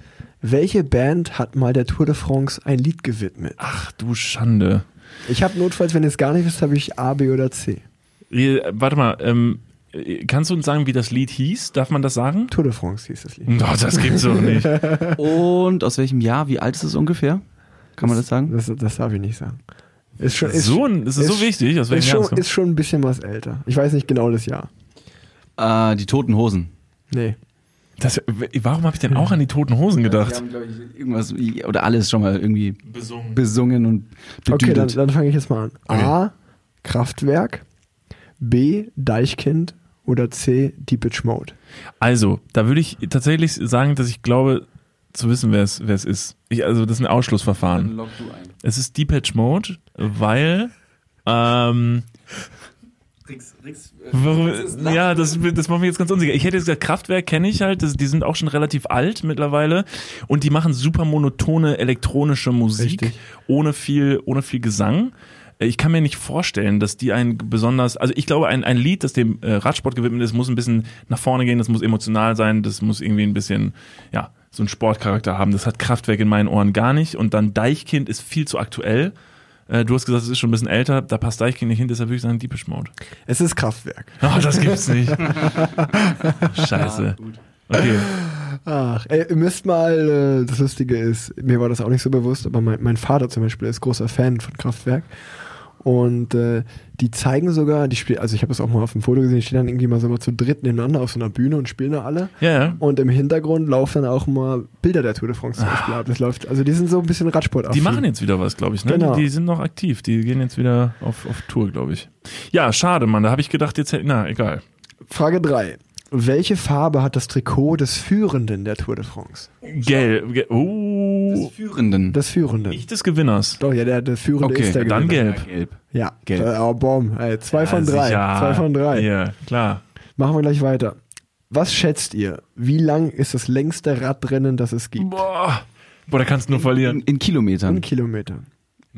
Welche Band hat mal der Tour de France ein Lied gewidmet? Ach du Schande. Ich habe notfalls, wenn ihr es gar nicht wisst, habe ich A, B oder C. Äh, Warte mal, ähm, äh, kannst du uns sagen, wie das Lied hieß? Darf man das sagen? Tour de France hieß das Lied. Oh, das gibt's doch nicht. Und aus welchem Jahr, wie alt ist es ungefähr? Kann man das sagen? Das, das darf ich nicht sagen. Ist schon, ist, so, ein- ist es so wichtig? Aus ist, welchem Jahr schon, ist schon ein bisschen was älter. Ich weiß nicht genau das Jahr. Äh, die Toten Hosen. Nee. Das, warum habe ich denn auch an die Toten Hosen Die gedacht? haben, glaube ich, irgendwas, oder alles schon mal irgendwie Besungen. besungen und Okay, dann, bedüdelt. dann fange ich jetzt mal an. A. Kraftwerk. B. Deichkind. Oder C. Deepage Mode. Also, da würde ich tatsächlich sagen, dass ich glaube, zu wissen, wer es, wer es ist. Ich, also, das ist ein Ausschlussverfahren. log du ein. Es ist Deepatch Mode, weil ähm, Rix, Rix, warum, ja, das, das macht mich jetzt ganz unsicher. Ich hätte jetzt gesagt, Kraftwerk kenne ich halt, das, die sind auch schon relativ alt mittlerweile und die machen super monotone elektronische Musik Richtig. ohne viel, ohne viel Gesang. Äh, Ich kann mir nicht vorstellen, dass die ein besonders, also ich glaube, ein, ein Lied, das dem äh, Radsport gewidmet ist, muss ein bisschen nach vorne gehen, das muss emotional sein, das muss irgendwie ein bisschen, ja, so einen Sportcharakter haben. Das hat Kraftwerk in meinen Ohren gar nicht. Und dann Deichkind ist viel zu aktuell. Äh, du hast gesagt, es ist schon ein bisschen älter, da passt Deichkind nicht hin, deshalb würde ich sagen Deepish Mode. Es ist Kraftwerk. Oh, das gibt's nicht. Scheiße. Okay. Ach, ey, ihr müsst mal, äh, das Lustige ist, mir war das auch nicht so bewusst, aber mein, mein Vater zum Beispiel ist großer Fan von Kraftwerk. Und äh, die zeigen sogar, die spielen, also ich habe das auch mal auf dem Foto gesehen, die stehen dann irgendwie mal so zu dritt nebeneinander auf so einer Bühne und spielen da alle. Ja, ja. Und im Hintergrund laufen dann auch mal Bilder der Tour de France zum Beispiel ab. Das läuft, also die sind so ein bisschen Radsport Die machen jetzt wieder was, glaube ich. Ne? Genau. Die, die sind noch aktiv. Die gehen jetzt wieder auf, auf Tour, glaube ich. Ja, schade, Mann. Da habe ich gedacht, jetzt hätte. Na, egal. Frage 3. Welche Farbe hat das Trikot des Führenden der Tour de France? Gelb. Ge oh. Des Führenden. Des Führenden. Nicht des Gewinners. Doch, ja, der, der Führende Okay, ist der dann Gewinner. gelb. Gelb. Ja, Gelb. Äh, oh, Bom. Ey, zwei von Ja, drei. sicher. Zwei von drei. Ja, klar. Machen wir gleich weiter. Was schätzt ihr? Wie lang ist das längste Radrennen, das es gibt? Boah. Boah, da kannst du nur In, verlieren. in Kilometern. In Kilometern.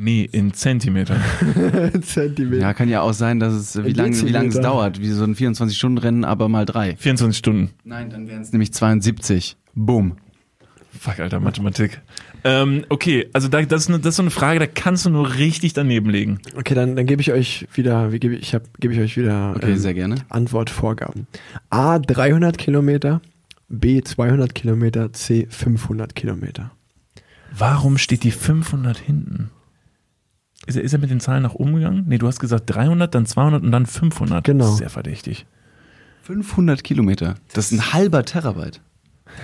Nee, in Zentimetern. Zentimeter. Ja, kann ja auch sein, dass es, wie lange wie lang es dauert, wie so ein 24-Stunden-Rennen, aber mal drei. 24 Stunden. Nein, dann wären es nämlich 72. Boom. Fuck, Alter, Mathematik. Ähm, okay, also da, das, ist eine, das ist so eine Frage, da kannst du nur richtig daneben legen. Okay, dann, dann gebe ich euch wieder, wie gebe ich, ich hab, gebe ich euch wieder Okay, ähm, sehr gerne. Antwortvorgaben. A 300 Kilometer, B 200 Kilometer, C 500 Kilometer. Warum steht die 500 hinten? Ist er, ist er mit den Zahlen nach oben gegangen? Nee, du hast gesagt 300, dann 200 und dann 500. Genau. Sehr verdächtig. 500 Kilometer. Das ist ein halber Terabyte.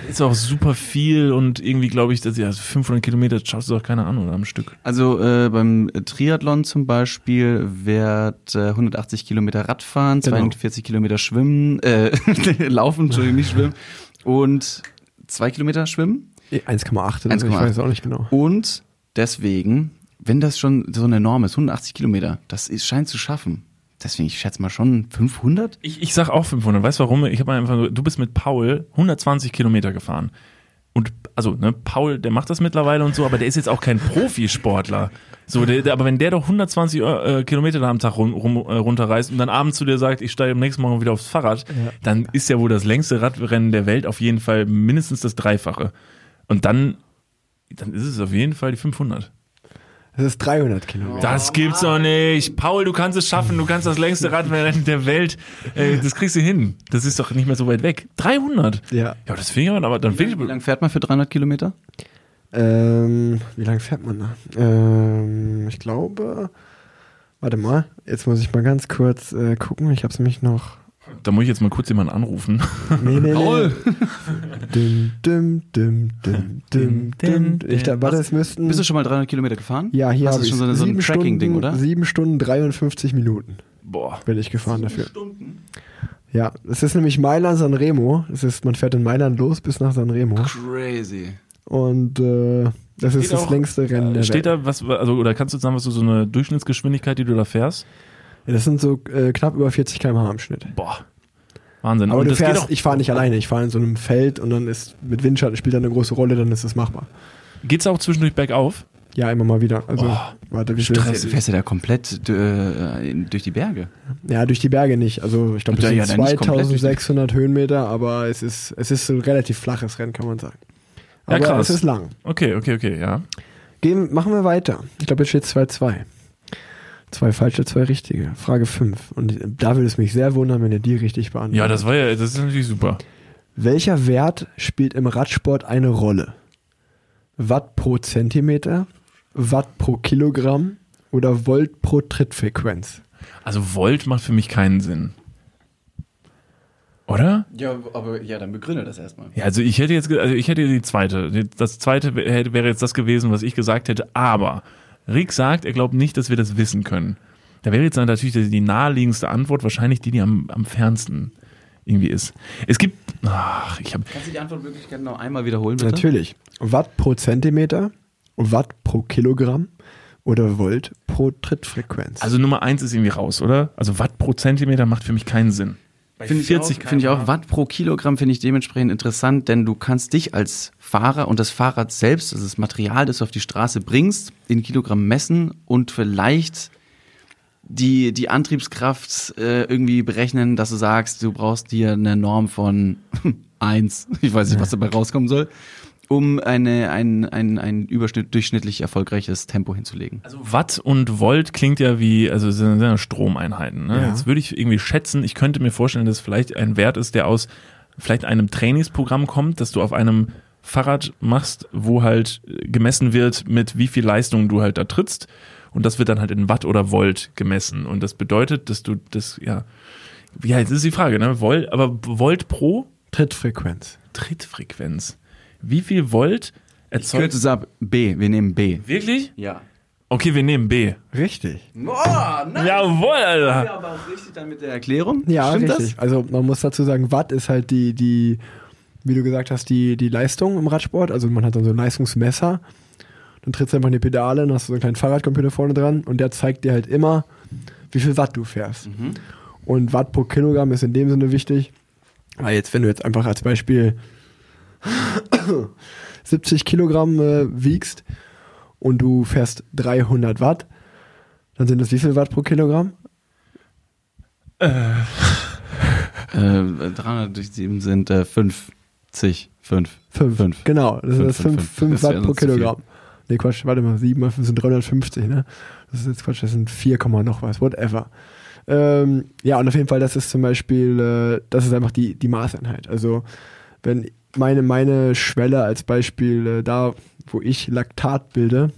Ist auch super viel und irgendwie glaube ich, dass ja 500 Kilometer das schaust du doch keine Ahnung am Stück. Also äh, beim Triathlon zum Beispiel wird äh, 180 Kilometer Radfahren, Genau. 42 Kilometer Schwimmen, äh, Laufen, Entschuldigung, nicht Schwimmen, und zwei Kilometer Schwimmen. Eh, 1,8 oder so, ich 1,8. weiß auch nicht genau. Und deswegen, wenn das schon so eine Norm ist, 180 Kilometer, das ist, scheint zu schaffen. Deswegen, ich schätze mal schon 500. Ich, ich sag auch 500. Weißt du warum? Ich habe einfach, so- du bist mit Paul 120 Kilometer gefahren. Und also, ne, Paul, der macht das mittlerweile und so, aber der ist jetzt auch kein Profisportler. So, der, der, aber wenn der doch 120 äh, Kilometer da am Tag rum, rum, äh, runterreist und dann abends zu dir sagt, ich steige am nächsten Morgen wieder aufs Fahrrad, dann ist ja wohl das längste Radrennen der Welt auf jeden Fall mindestens das Dreifache. Und dann, dann ist es auf jeden Fall die 500. Das ist 300 Kilometer. Das gibt's doch nicht. Paul, du kannst es schaffen. Du kannst das längste Radrennen der Welt. Äh, das kriegst du hin. Das ist doch nicht mehr so weit weg. 300. Ja. Ja, das finde ich aber, aber dann finde Wie ich. lange fährt man für 300 Kilometer? Ähm, wie lange fährt man da? Ähm, ich glaube, warte mal, jetzt muss ich mal ganz kurz äh, gucken. Ich habe es nämlich noch. Da muss ich jetzt mal kurz jemanden anrufen. Nee, nee, Paul. nee. Dim. Ich da, warte, es müssten. Bist du schon mal 300 Kilometer gefahren? ja, hier Hast habe du ich schon so, eine- so ein Tracking-Ding, Stunden, oder? Sieben Stunden 53 Minuten Boah. bin ich gefahren dafür. Ja, es ist nämlich Mailand San Remo. Es ist, man fährt in Mailand los bis nach San Remo Crazy. und äh, das ist Steht das auch- längste Rennen der Steht Welt. da was, also, oder kannst du sagen, was du so eine Durchschnittsgeschwindigkeit, die du da fährst? Ja, das sind so äh, knapp über 40 km/h im Schnitt. Boah. Wahnsinn. Aber und du das geht fährst, auch, ich fahre nicht alleine, ich fahre in so einem Feld und dann ist mit Windschatten spielt da eine große Rolle, dann ist das machbar. geht's auch zwischendurch bergauf? Ja, immer mal wieder. Also, Oh, warte, wie? Stress. Du fährst ja da komplett äh, durch die Berge. Ja, durch die Berge nicht. Also, ich glaube, es Ja, sind ja, dann nicht komplett durch die- 2600 Höhenmeter, aber es ist, es ist ein relativ flaches Rennen, kann man sagen. Ja, Aber krass. es ist lang. Okay, okay, okay, ja. Gehen, machen wir weiter. Ich glaube, jetzt steht 2-2. Zwei falsche, zwei richtige. Frage 5. Und da würde es mich sehr wundern, wenn ihr die richtig beantwortet. Ja, das war ja, das ist natürlich super. Welcher Wert spielt im Radsport eine Rolle? Watt pro Zentimeter, Watt pro Kilogramm oder Volt pro Trittfrequenz? Also Volt macht für mich keinen Sinn. Oder? Ja, aber ja, dann begründe das erstmal. Ja, also ich hätte jetzt, also ich hätte die zweite. Das zweite wäre jetzt das gewesen, was ich gesagt hätte. Aber Rick sagt, er glaubt nicht, dass wir das wissen können. Da wäre jetzt dann natürlich die die naheliegendste Antwort wahrscheinlich die, die am, am fernsten irgendwie ist. Es gibt, ach, ich habe, Kannst du die Antwortmöglichkeit noch einmal wiederholen, bitte? Natürlich. Watt pro Zentimeter, Watt pro Kilogramm oder Volt pro Trittfrequenz. also Nummer eins ist irgendwie raus, oder? Also Watt pro Zentimeter macht für mich keinen Sinn. Bei Finde ich, auch, finde ich auch, Watt pro Kilogramm finde ich dementsprechend interessant, denn du kannst dich als Fahrer und das Fahrrad selbst, also das Material, das du auf die Straße bringst, in Kilogramm messen und vielleicht die, die Antriebskraft äh, irgendwie berechnen, dass du sagst, du brauchst dir eine Norm von eins, ich weiß nicht, was dabei rauskommen soll, um eine, ein, ein, ein überschnitt, durchschnittlich erfolgreiches Tempo hinzulegen. Also Watt und Volt klingt ja wie, also sind ja Stromeinheiten. Ne? Ja. Jetzt würde ich irgendwie schätzen, ich könnte mir vorstellen, dass es vielleicht ein Wert ist, der aus vielleicht einem Trainingsprogramm kommt, dass du auf einem Fahrrad machst, wo halt gemessen wird, mit wie viel Leistung du halt da trittst. Und das wird dann halt in Watt oder Volt gemessen. Und das bedeutet, dass du das, ja, ja, jetzt ist die Frage, ne? Volt, aber Volt pro Trittfrequenz. Trittfrequenz. Wie viel Volt Ich erzeugt. kürze es ab. B, wir nehmen B. Wirklich? Ja. Okay, wir nehmen B. Richtig. Boah, nein. Jawohl, Alter. aber auch richtig dann mit der Erklärung? Ja, Stimmt richtig. Also man muss dazu sagen, Watt ist halt die, die, wie du gesagt hast, die, die Leistung im Radsport. Also man hat dann so ein Leistungsmesser. Dann trittst du einfach in die Pedale, dann hast du so einen kleinen Fahrradcomputer vorne dran und der zeigt dir halt immer, wie viel Watt du fährst. Und Watt pro Kilogramm ist in dem Sinne wichtig, weil jetzt, wenn du jetzt einfach als Beispiel 70 Kilogramm äh, wiegst und du fährst 300 Watt, dann sind das wie viel Watt pro Kilogramm? das? Äh, 300 durch 7 sind äh, 50. 5. Fünf. Fünf. Genau, das fünf, 5 fünf. Das Watt wäre pro. Kilogramm. Nee, Quatsch, warte mal, 7 mal 5 sind 350, ne? Das ist jetzt Quatsch, das sind 4, Komma noch was, whatever. Ähm, ja, und auf jeden Fall, das ist zum Beispiel, äh, das ist einfach die, die Maßeinheit. Also, wenn meine, meine Schwelle als Beispiel äh, da, wo ich Laktat bilde,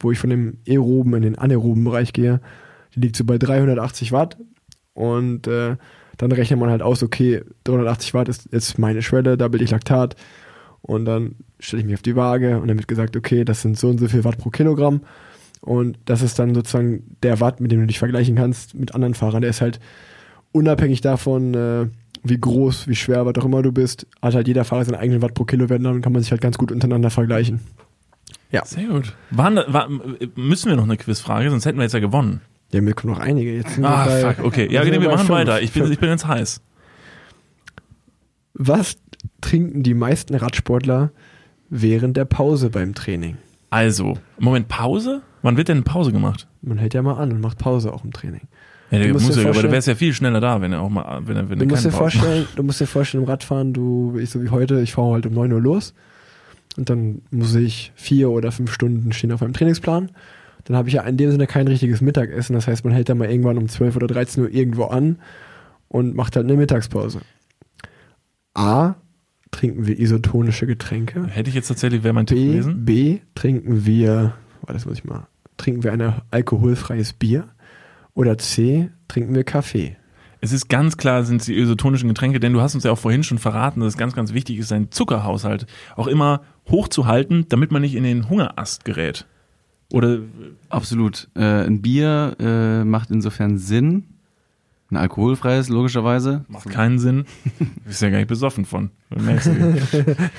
wo ich von dem aeroben in den anaeroben Bereich gehe, die liegt so bei 380 Watt. Und äh, dann rechnet man halt aus, okay, 380 Watt ist jetzt meine Schwelle, da bilde ich Laktat. Und dann stelle ich mich auf die Waage und dann wird gesagt, okay, das sind so und so viel Watt pro Kilogramm. Und das ist dann sozusagen der Watt, mit dem du dich vergleichen kannst mit anderen Fahrern. Der ist halt unabhängig davon, äh, wie groß, wie schwer, was auch immer du bist, hat halt jeder Fahrer seinen eigenen Watt pro Kilowatt, dann kann man sich halt ganz gut untereinander vergleichen. Ja, Sehr gut. Waren, war, müssen wir noch eine Quizfrage, sonst hätten wir jetzt ja gewonnen. ja mir kommen noch einige. Jetzt wir Ah, bei, fuck, okay. Ja, wir bei machen fünf. weiter. Ich bin, ich bin jetzt heiß. Was trinken die meisten Radsportler während der Pause beim Training? Also, Moment, Pause? Wann wird denn Pause gemacht? Man hält ja mal an und macht Pause auch im Training. Ja, der Du musst muss dir ja, aber du wärst ja viel schneller da, wenn er auch mal, wenn er, wenn Du musst, dir vorstellen, du musst dir vorstellen, im Radfahren, du, ich so wie heute, ich fahre halt um 9 Uhr los und dann muss ich vier oder fünf Stunden stehen auf meinem Trainingsplan. Dann habe ich ja in dem Sinne kein richtiges Mittagessen. Das heißt, man hält dann mal irgendwann um 12 oder 13 Uhr irgendwo an und macht halt eine Mittagspause. A, trinken wir isotonische Getränke. Hätte ich jetzt tatsächlich, wäre mein Tipp B, gewesen. B, trinken wir, warte, das muss ich mal, trinken wir ein alkoholfreies Bier. Oder C, trinken wir Kaffee. Es ist ganz klar, sind es die isotonischen Getränke, denn du hast uns ja auch vorhin schon verraten, dass es ganz, ganz wichtig ist, seinen Zuckerhaushalt auch immer hochzuhalten, damit man nicht in den Hungerast gerät. Oder Absolut. Äh, ein Bier äh, macht insofern Sinn. Ein alkoholfreies, logischerweise. macht keinen Sinn. Du bist ja gar nicht besoffen von. Merkst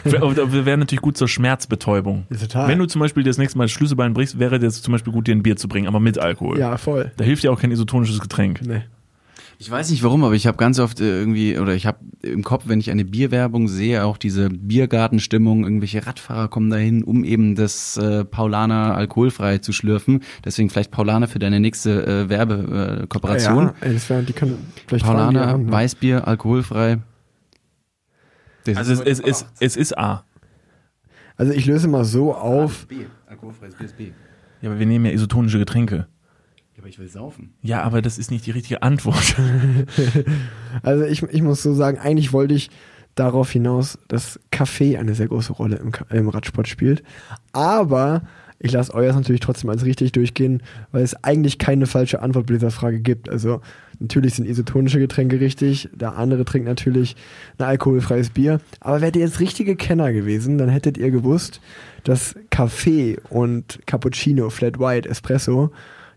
du. Aber das wäre natürlich gut zur Schmerzbetäubung. Ja, total. Wenn du zum Beispiel das nächste Mal das Schlüsselbein brichst, wäre das zum Beispiel gut, dir ein Bier zu bringen, aber mit Alkohol. Ja, voll. Da hilft dir auch kein isotonisches Getränk. Nee. Ich weiß nicht warum, aber ich habe ganz oft äh, irgendwie, oder ich habe im Kopf, wenn ich eine Bierwerbung sehe, auch diese Biergartenstimmung, irgendwelche Radfahrer kommen dahin, um eben das äh, Paulaner alkoholfrei zu schlürfen. Deswegen vielleicht Paulaner für deine nächste äh, Werbekooperation. Äh. Ja, ey, das wär, die können vielleicht Paulaner, an, ne? Weißbier, alkoholfrei. Das Also es, ist es, es, es ist A. Also ich löse mal so auf. B, alkoholfreies Bier ist B. Ja, aber wir nehmen ja isotonische Getränke. Ja, aber ich will saufen. Ja, aber das ist nicht die richtige Antwort. Also ich, ich muss so sagen, eigentlich wollte ich darauf hinaus, dass Kaffee eine sehr große Rolle im, im Radsport spielt. Aber ich lasse euers natürlich trotzdem als richtig durchgehen, weil es eigentlich keine falsche Antwort bei dieser Frage gibt. Also natürlich sind isotonische Getränke richtig, der andere trinkt natürlich ein alkoholfreies Bier. Aber wärt ihr jetzt richtige Kenner gewesen, dann hättet ihr gewusst, dass Kaffee und Cappuccino, Flat White, Espresso,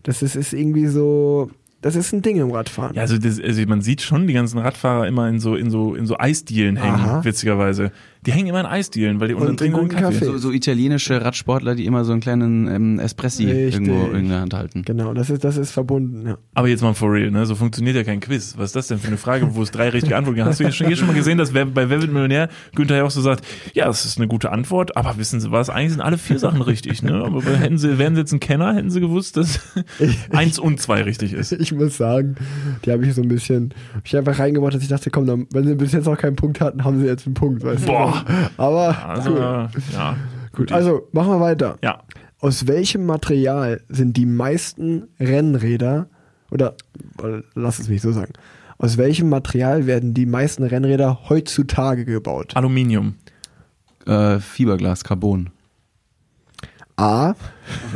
das ist, ist irgendwie so, das ist ein Ding im Radfahren. Ja, also, das, also man sieht schon die ganzen Radfahrer immer in so in so in so Eisdielen hängen, Aha. witzigerweise. Die hängen immer in Eisdielen, weil die dann trinken einen Kaffee. Kaffee. So, so italienische Radsportler, die immer so einen kleinen ähm, Espressi Richtig. irgendwo in der Hand halten. Genau, das ist, das ist verbunden, ja. Aber jetzt mal for real, ne? So funktioniert ja kein Quiz. Was ist das denn für eine Frage, wo es drei richtige Antworten gibt? Hast du hier schon, hier schon mal gesehen, dass wer, bei Wer wird Millionär Günther ja auch so sagt, ja, das ist eine gute Antwort, aber wissen Sie was, eigentlich sind alle vier Sachen richtig, ne? Aber hätten Sie, wären Sie jetzt ein Kenner, hätten Sie gewusst, dass eins und zwei richtig ist. Ich muss sagen, die habe ich so ein bisschen, hab ich einfach reingebracht, dass ich dachte, komm, dann, wenn sie bis jetzt noch keinen Punkt hatten, haben sie jetzt einen Punkt, weißt Boah. Aber Also, cool. ja. gut. Also machen wir weiter. ja. Aus welchem Material sind die meisten Rennräder, oder lass es mich so sagen, aus welchem Material werden die meisten Rennräder heutzutage gebaut? Aluminium. Äh, Fiberglas, Carbon. A.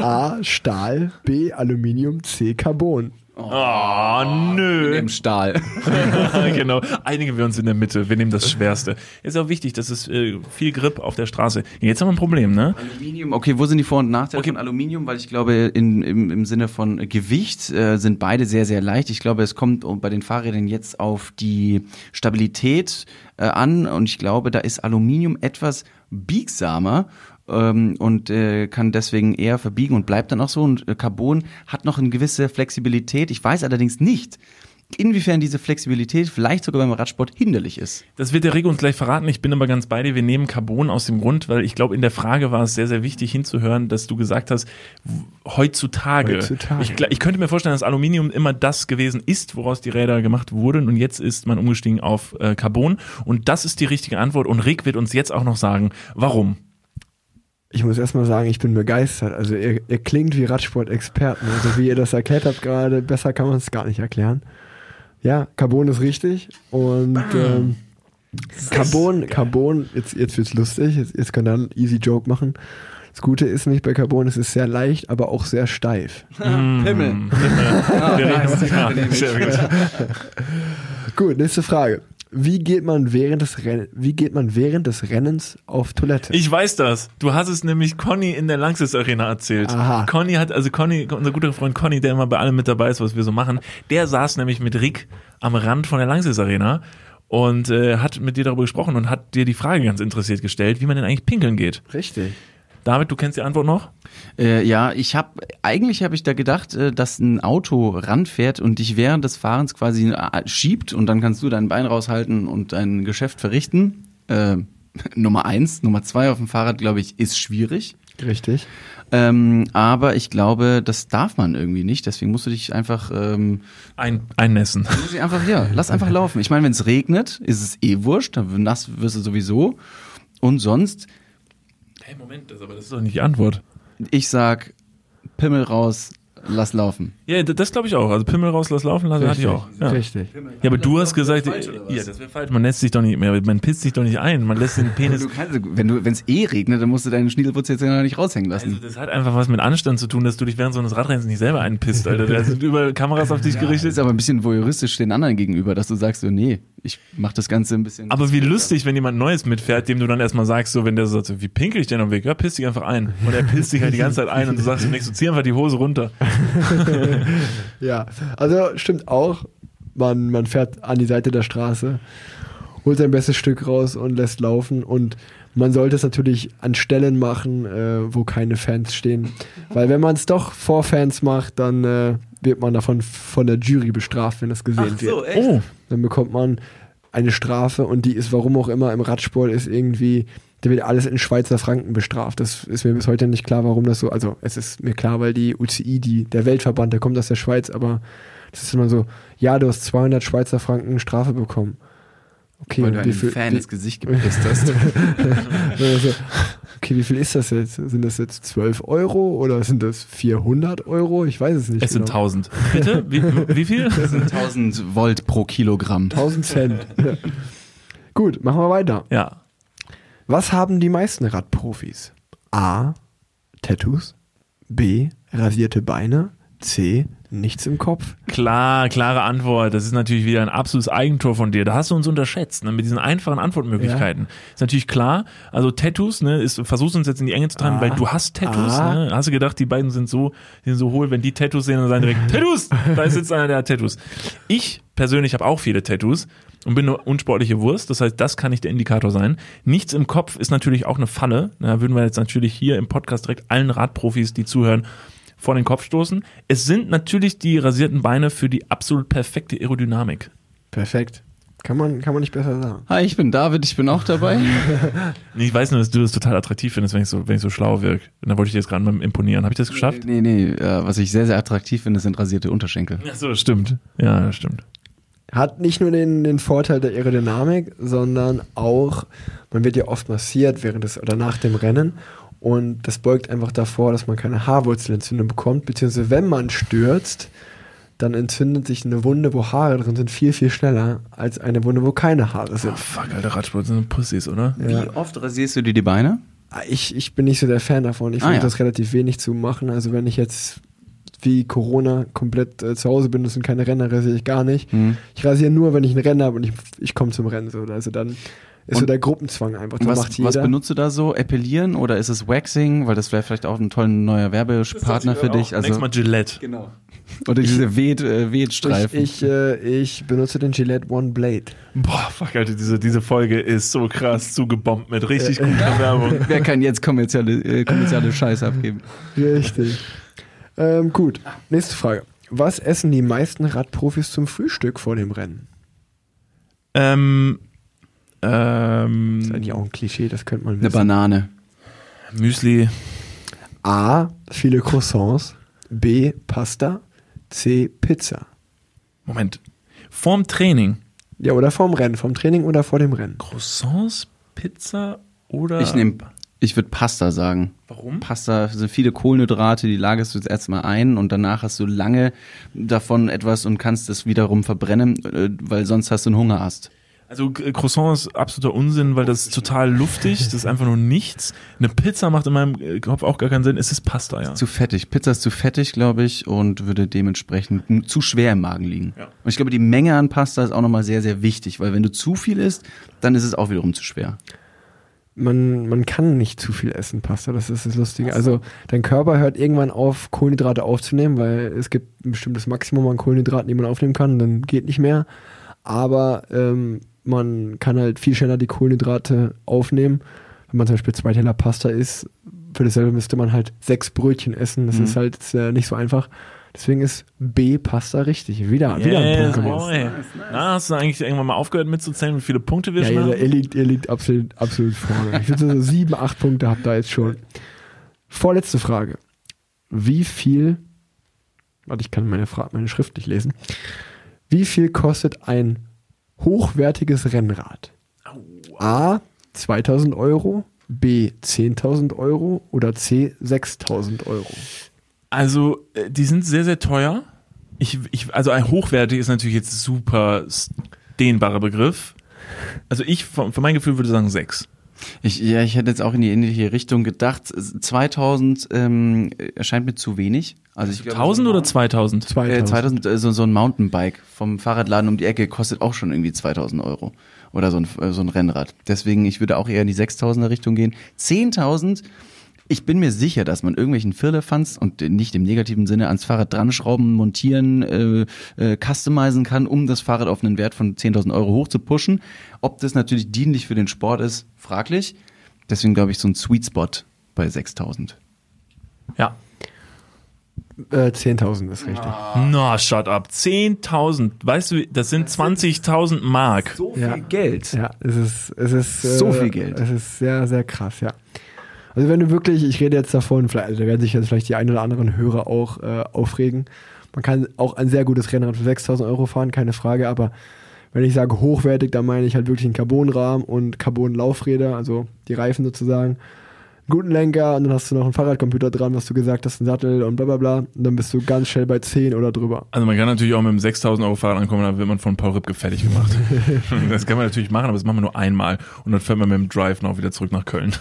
A. Stahl. B. Aluminium. C. Carbon. Oh, nö. Im Stahl. genau. Einigen wir uns in der Mitte. Wir nehmen das Schwerste. Ist auch wichtig, dass es äh, viel Grip auf der Straße. Jetzt haben wir ein Problem, ne? Aluminium, okay, wo sind die Vor- und Nachteile Okay. von Aluminium? Weil ich glaube, in, im, im Sinne von Gewicht äh, sind beide sehr, sehr leicht. Ich glaube, es kommt bei den Fahrrädern jetzt auf die Stabilität äh, an und ich glaube, da ist Aluminium etwas biegsamer ähm, und äh, kann deswegen eher verbiegen und bleibt dann auch so. Und äh, Carbon hat noch eine gewisse Flexibilität. Ich weiß allerdings nicht, inwiefern diese Flexibilität vielleicht sogar beim Radsport hinderlich ist. Das wird der Rico uns gleich verraten. Ich bin aber ganz bei dir. Wir nehmen Carbon aus dem Grund, weil ich glaube, in der Frage war es sehr, sehr wichtig hinzuhören, dass du gesagt hast, heutzutage. Heutzutage. Ich, ich könnte mir vorstellen, dass Aluminium immer das gewesen ist, woraus die Räder gemacht wurden. Und jetzt ist man umgestiegen auf äh, Carbon. Und das ist die richtige Antwort. Und Rick wird uns jetzt auch noch sagen, warum. Ich muss erstmal sagen, ich bin begeistert. Also ihr, ihr klingt wie Radsport-Experten. Also wie ihr das erklärt habt gerade, besser kann man es gar nicht erklären. Ja, Carbon ist richtig. Und ähm, Carbon, Carbon, jetzt, jetzt wird's lustig, jetzt, jetzt könnt ihr einen easy Joke machen. Das Gute ist nämlich bei Carbon, es ist sehr leicht, aber auch sehr steif. Pimmel. Sehr gut. Gut, nächste Frage. Wie geht man während des Renn wie geht man während des Rennens auf Toilette? Ich weiß das. Du hast es nämlich Conny in der Lanxess Arena erzählt. Aha. Conny hat, also Conny, unser guter Freund Conny, der immer bei allem mit dabei ist, was wir so machen, der saß nämlich mit Rick am Rand von der Lanxess Arena und äh, hat mit dir darüber gesprochen und hat dir die Frage ganz interessiert gestellt, wie man denn eigentlich pinkeln geht. Richtig. David, du kennst die Antwort noch? Äh, ja, ich habe eigentlich habe ich da gedacht, äh, dass ein Auto ranfährt und dich während des Fahrens quasi äh, schiebt und dann kannst du dein Bein raushalten und dein Geschäft verrichten. Äh, Nummer eins, Nummer zwei auf dem Fahrrad, glaube ich, ist schwierig. Richtig. Ähm, aber ich glaube, das darf man irgendwie nicht. Deswegen musst du dich einfach, ähm, Ein, einnässen. musst dich einfach, ja, lass einfach laufen. Ich meine, wenn es regnet, ist es eh wurscht, dann nass wirst du sowieso. Und sonst, Moment, das, aber das ist doch nicht die Antwort. ich sag, Pimmel raus, lass laufen. Ja, das glaube ich auch. Also Pimmel raus, lass laufen lassen, hatte ich auch. Ja. Richtig. Ja, aber du hast gesagt, ja, das wäre falsch. Man lässt sich doch nicht mehr, man pisst sich doch nicht ein. Man lässt den Penis Du kannst, wenn du, wenn es eh regnet, dann musst du deinen Schniedelputz jetzt ja noch nicht raushängen lassen. Also das hat einfach was mit Anstand zu tun, dass du dich während so eines Radrennens nicht selber einpisst, Alter. Da sind überall Kameras auf dich das gerichtet. ist aber ein bisschen voyeuristisch den anderen gegenüber, dass du sagst, so, nee, ich mach das Ganze ein bisschen. Aber wie lustig, wenn jemand Neues mitfährt, dem du dann erstmal sagst, so wenn der so sagt, so, wie pinkel ich denn am Weg? Ja, piss dich einfach ein. Und er pisst dich halt die ganze Zeit ein und du sagst nicht so, zieh einfach die Hose runter. Ja, also stimmt auch. Man, man fährt an die Seite der Straße, holt sein bestes Stück raus und lässt laufen. Und man sollte es natürlich an Stellen machen, äh, wo keine Fans stehen. Weil wenn man es doch vor Fans macht, dann äh, wird man davon von der Jury bestraft, wenn das gesehen wird. echt? Oh, Dann bekommt man eine Strafe und die ist, warum auch immer, im Radsport ist irgendwie, da wird alles in Schweizer Franken bestraft. Das ist mir bis heute nicht klar, warum das so, also es ist mir klar, weil die UCI, die, der Weltverband, der kommt aus der Schweiz, aber das ist immer so, ja, du hast 200 Schweizer Franken Strafe bekommen. Okay, weil du wie viel, Fan wie, ins Gesicht gepisst hast. also, okay, wie viel ist das jetzt? Sind das jetzt 12 Euro oder sind das 400 Euro? Ich weiß es nicht. es sind genau. 1000. Bitte? Wie, wie viel? Das sind 1000 Volt pro Kilogramm. 1000 Cent. Gut, machen wir weiter. Ja. Was haben die meisten Radprofis? A. Tattoos. B. Rasierte Beine. C. Nichts im Kopf. Klar, klare Antwort. Das ist natürlich wieder ein absolutes Eigentor von dir. Da hast du uns unterschätzt, ne? mit diesen einfachen Antwortmöglichkeiten. Ist natürlich klar. Also Tattoos, ne, ist, versuchst uns jetzt in die Enge zu treiben, Ah. weil du hast Tattoos, Ah. ne? Hast du gedacht, die beiden sind so, die sind so hohl, wenn die Tattoos sehen, dann sagen direkt, Tattoos! Da sitzt einer, der hat Tattoos. Ich persönlich habe auch viele Tattoos und bin eine unsportliche Wurst. Das heißt, das kann nicht der Indikator sein. Nichts im Kopf ist natürlich auch eine Falle. Da würden wir jetzt natürlich hier im Podcast direkt allen Radprofis, die zuhören, vor den Kopf stoßen. Es sind natürlich die rasierten Beine für die absolut perfekte Aerodynamik. Perfekt. Kann man, kann man nicht besser sagen. Hi, ich bin David, ich bin auch dabei. Nee, Ich weiß nur, dass du das total attraktiv findest, wenn ich so, wenn ich so schlau wirke. Und da wollte ich dir jetzt gerade mal imponieren. Habe ich das geschafft? Nee, nee, äh, was ich sehr, sehr attraktiv finde, sind rasierte Unterschenkel. Ja, so, das stimmt. Ja, das stimmt. Hat nicht nur den, den Vorteil der Aerodynamik, sondern auch, man wird ja oft massiert während des oder nach dem Rennen und das beugt einfach davor, dass man keine Haarwurzelentzündung bekommt, beziehungsweise wenn man stürzt, dann entzündet sich eine Wunde, wo Haare drin sind, viel, viel schneller als eine Wunde, wo keine Haare Oh, sind. fuck, alter Radsport sind Pussys, oder? Ja. Wie oft rasierst du dir die Beine? Ich, ich bin nicht so der Fan davon. Ich Ah, versuche ja. das relativ wenig zu machen. Also wenn ich jetzt wie Corona komplett äh, zu Hause bin, das sind keine Renner, rasiere ich gar nicht. Hm. Ich rasiere nur, wenn ich ein Rennen habe und ich, ich komme zum Rennen. So. Also dann ist so Und- der Gruppenzwang einfach. Dann macht Was, jeder. was benutzt du da so? Epilieren oder ist es Waxing? Weil das wäre vielleicht auch ein toller neuer Werbepartner für dich. Also, Nächstes Mal Gillette. genau. Oder diese Weht, äh, Wehtstreifen. ich, ich, äh, ich benutze den Gillette One Blade. Boah, fuck, Alter, diese, diese Folge ist so krass zugebombt mit richtig guter Werbung. Wer kann jetzt kommerzielle, äh, kommerzielle Scheiße abgeben? Richtig. Ähm, gut, nächste Frage. Was essen die meisten Radprofis zum Frühstück vor dem Rennen? Ähm, Das ist ähm, eigentlich auch ein Klischee, das könnte man Eine wissen. Banane. Müsli. A. Viele Croissants. B. Pasta. C. Pizza. Moment. Vorm Training. Ja, oder vorm Rennen, vom Training oder vor dem Rennen. Croissants, Pizza oder. Ich nehme, ich würde Pasta sagen. Warum? Pasta sind viele Kohlenhydrate, die lagerst du jetzt erstmal ein und danach hast du lange davon etwas und kannst es wiederum verbrennen, äh, weil sonst hast du einen Hungerast. Also äh, Croissant ist absoluter Unsinn, weil das ist total luftig, das ist einfach nur nichts. Eine Pizza macht in meinem äh, Kopf auch gar keinen Sinn. Es ist Pasta, ja. Zu fettig. Pizza ist zu fettig, glaube ich, und würde dementsprechend zu schwer im Magen liegen. Ja. Und ich glaube, die Menge an Pasta ist auch nochmal sehr, sehr wichtig, weil wenn du zu viel isst, dann ist es auch wiederum zu schwer. Man, man kann nicht zu viel essen, Pasta, das ist das Lustige. Also dein Körper hört irgendwann auf, Kohlenhydrate aufzunehmen, weil es gibt ein bestimmtes Maximum an Kohlenhydraten, die man aufnehmen kann, dann geht nicht mehr. Aber ähm, man kann halt viel schneller die Kohlenhydrate aufnehmen. Wenn man zum Beispiel zwei Teller Pasta isst, für dasselbe müsste man halt sechs Brötchen essen. Das Mhm. ist halt äh, nicht so einfach. Deswegen ist B Pasta richtig. Wieder, wieder ein Punkt gemacht. boy. Na, hast du eigentlich irgendwann mal aufgehört mitzuzählen, wie viele Punkte wir Ja, schon ihr, haben? ihr, liegt, ihr liegt absolut, absolut vorne. Ich würde so sieben, acht Punkte habt ihr jetzt schon. Vorletzte Frage. Wie viel, warte, ich kann meine, Fra meine Schrift nicht lesen. Wie viel kostet ein hochwertiges Rennrad? A. 2000 Euro, B. 10.000 Euro oder C. 6.000 Euro? Also, äh, die sind sehr, sehr teuer. Ich, ich, also ein hochwertig ist natürlich jetzt super dehnbarer Begriff. Also ich, von, von meinem Gefühl würde sagen sechs. Ich, ja, ich hätte jetzt auch in die ähnliche Richtung gedacht. 2000 ähm, erscheint mir zu wenig. Also ich glaube, 1000 oder 2000? 2000. Äh, 2000, äh, so, so ein Mountainbike vom Fahrradladen um die Ecke kostet auch schon irgendwie 2000 Euro. Oder so ein, äh, so ein Rennrad. Deswegen, ich würde auch eher in die 6000er Richtung gehen. 10.000, ich bin mir sicher, dass man irgendwelchen Firlefanz und nicht im negativen Sinne ans Fahrrad dran schrauben, montieren, äh, äh, customizen kann, um das Fahrrad auf einen Wert von 10.000 Euro hoch zu pushen. Ob das natürlich dienlich für den Sport ist, fraglich. Deswegen glaube ich so ein Sweet Spot bei 6000. Ja. Äh, 10.000 ist richtig. Na, shut up. 10.000. Weißt du, das sind 20.000 Mark. So Ja. Geld. Ja, es ist, es ist äh, So viel Geld. Es ist sehr, sehr krass, ja. Also wenn du wirklich, ich rede jetzt davon, vielleicht, also da werden sich jetzt vielleicht die ein oder anderen Hörer auch äh, aufregen. Man kann auch ein sehr gutes Rennrad für 6000 Euro fahren, keine Frage, aber wenn ich sage hochwertig, dann meine ich halt wirklich einen Carbonrahmen und Carbon-Laufräder, also die Reifen sozusagen. Guten Lenker und dann hast du noch einen Fahrradcomputer dran, was du gesagt hast, einen Sattel und bla bla bla. Und dann bist du ganz schnell bei 10 oder drüber. Also man kann natürlich auch mit einem 6.000 Euro Fahrrad ankommen, dann wird man von Paul Ripke fertig gemacht. das kann man natürlich machen, aber das machen wir nur einmal. Und dann fährt man mit dem Drive noch wieder zurück nach Köln.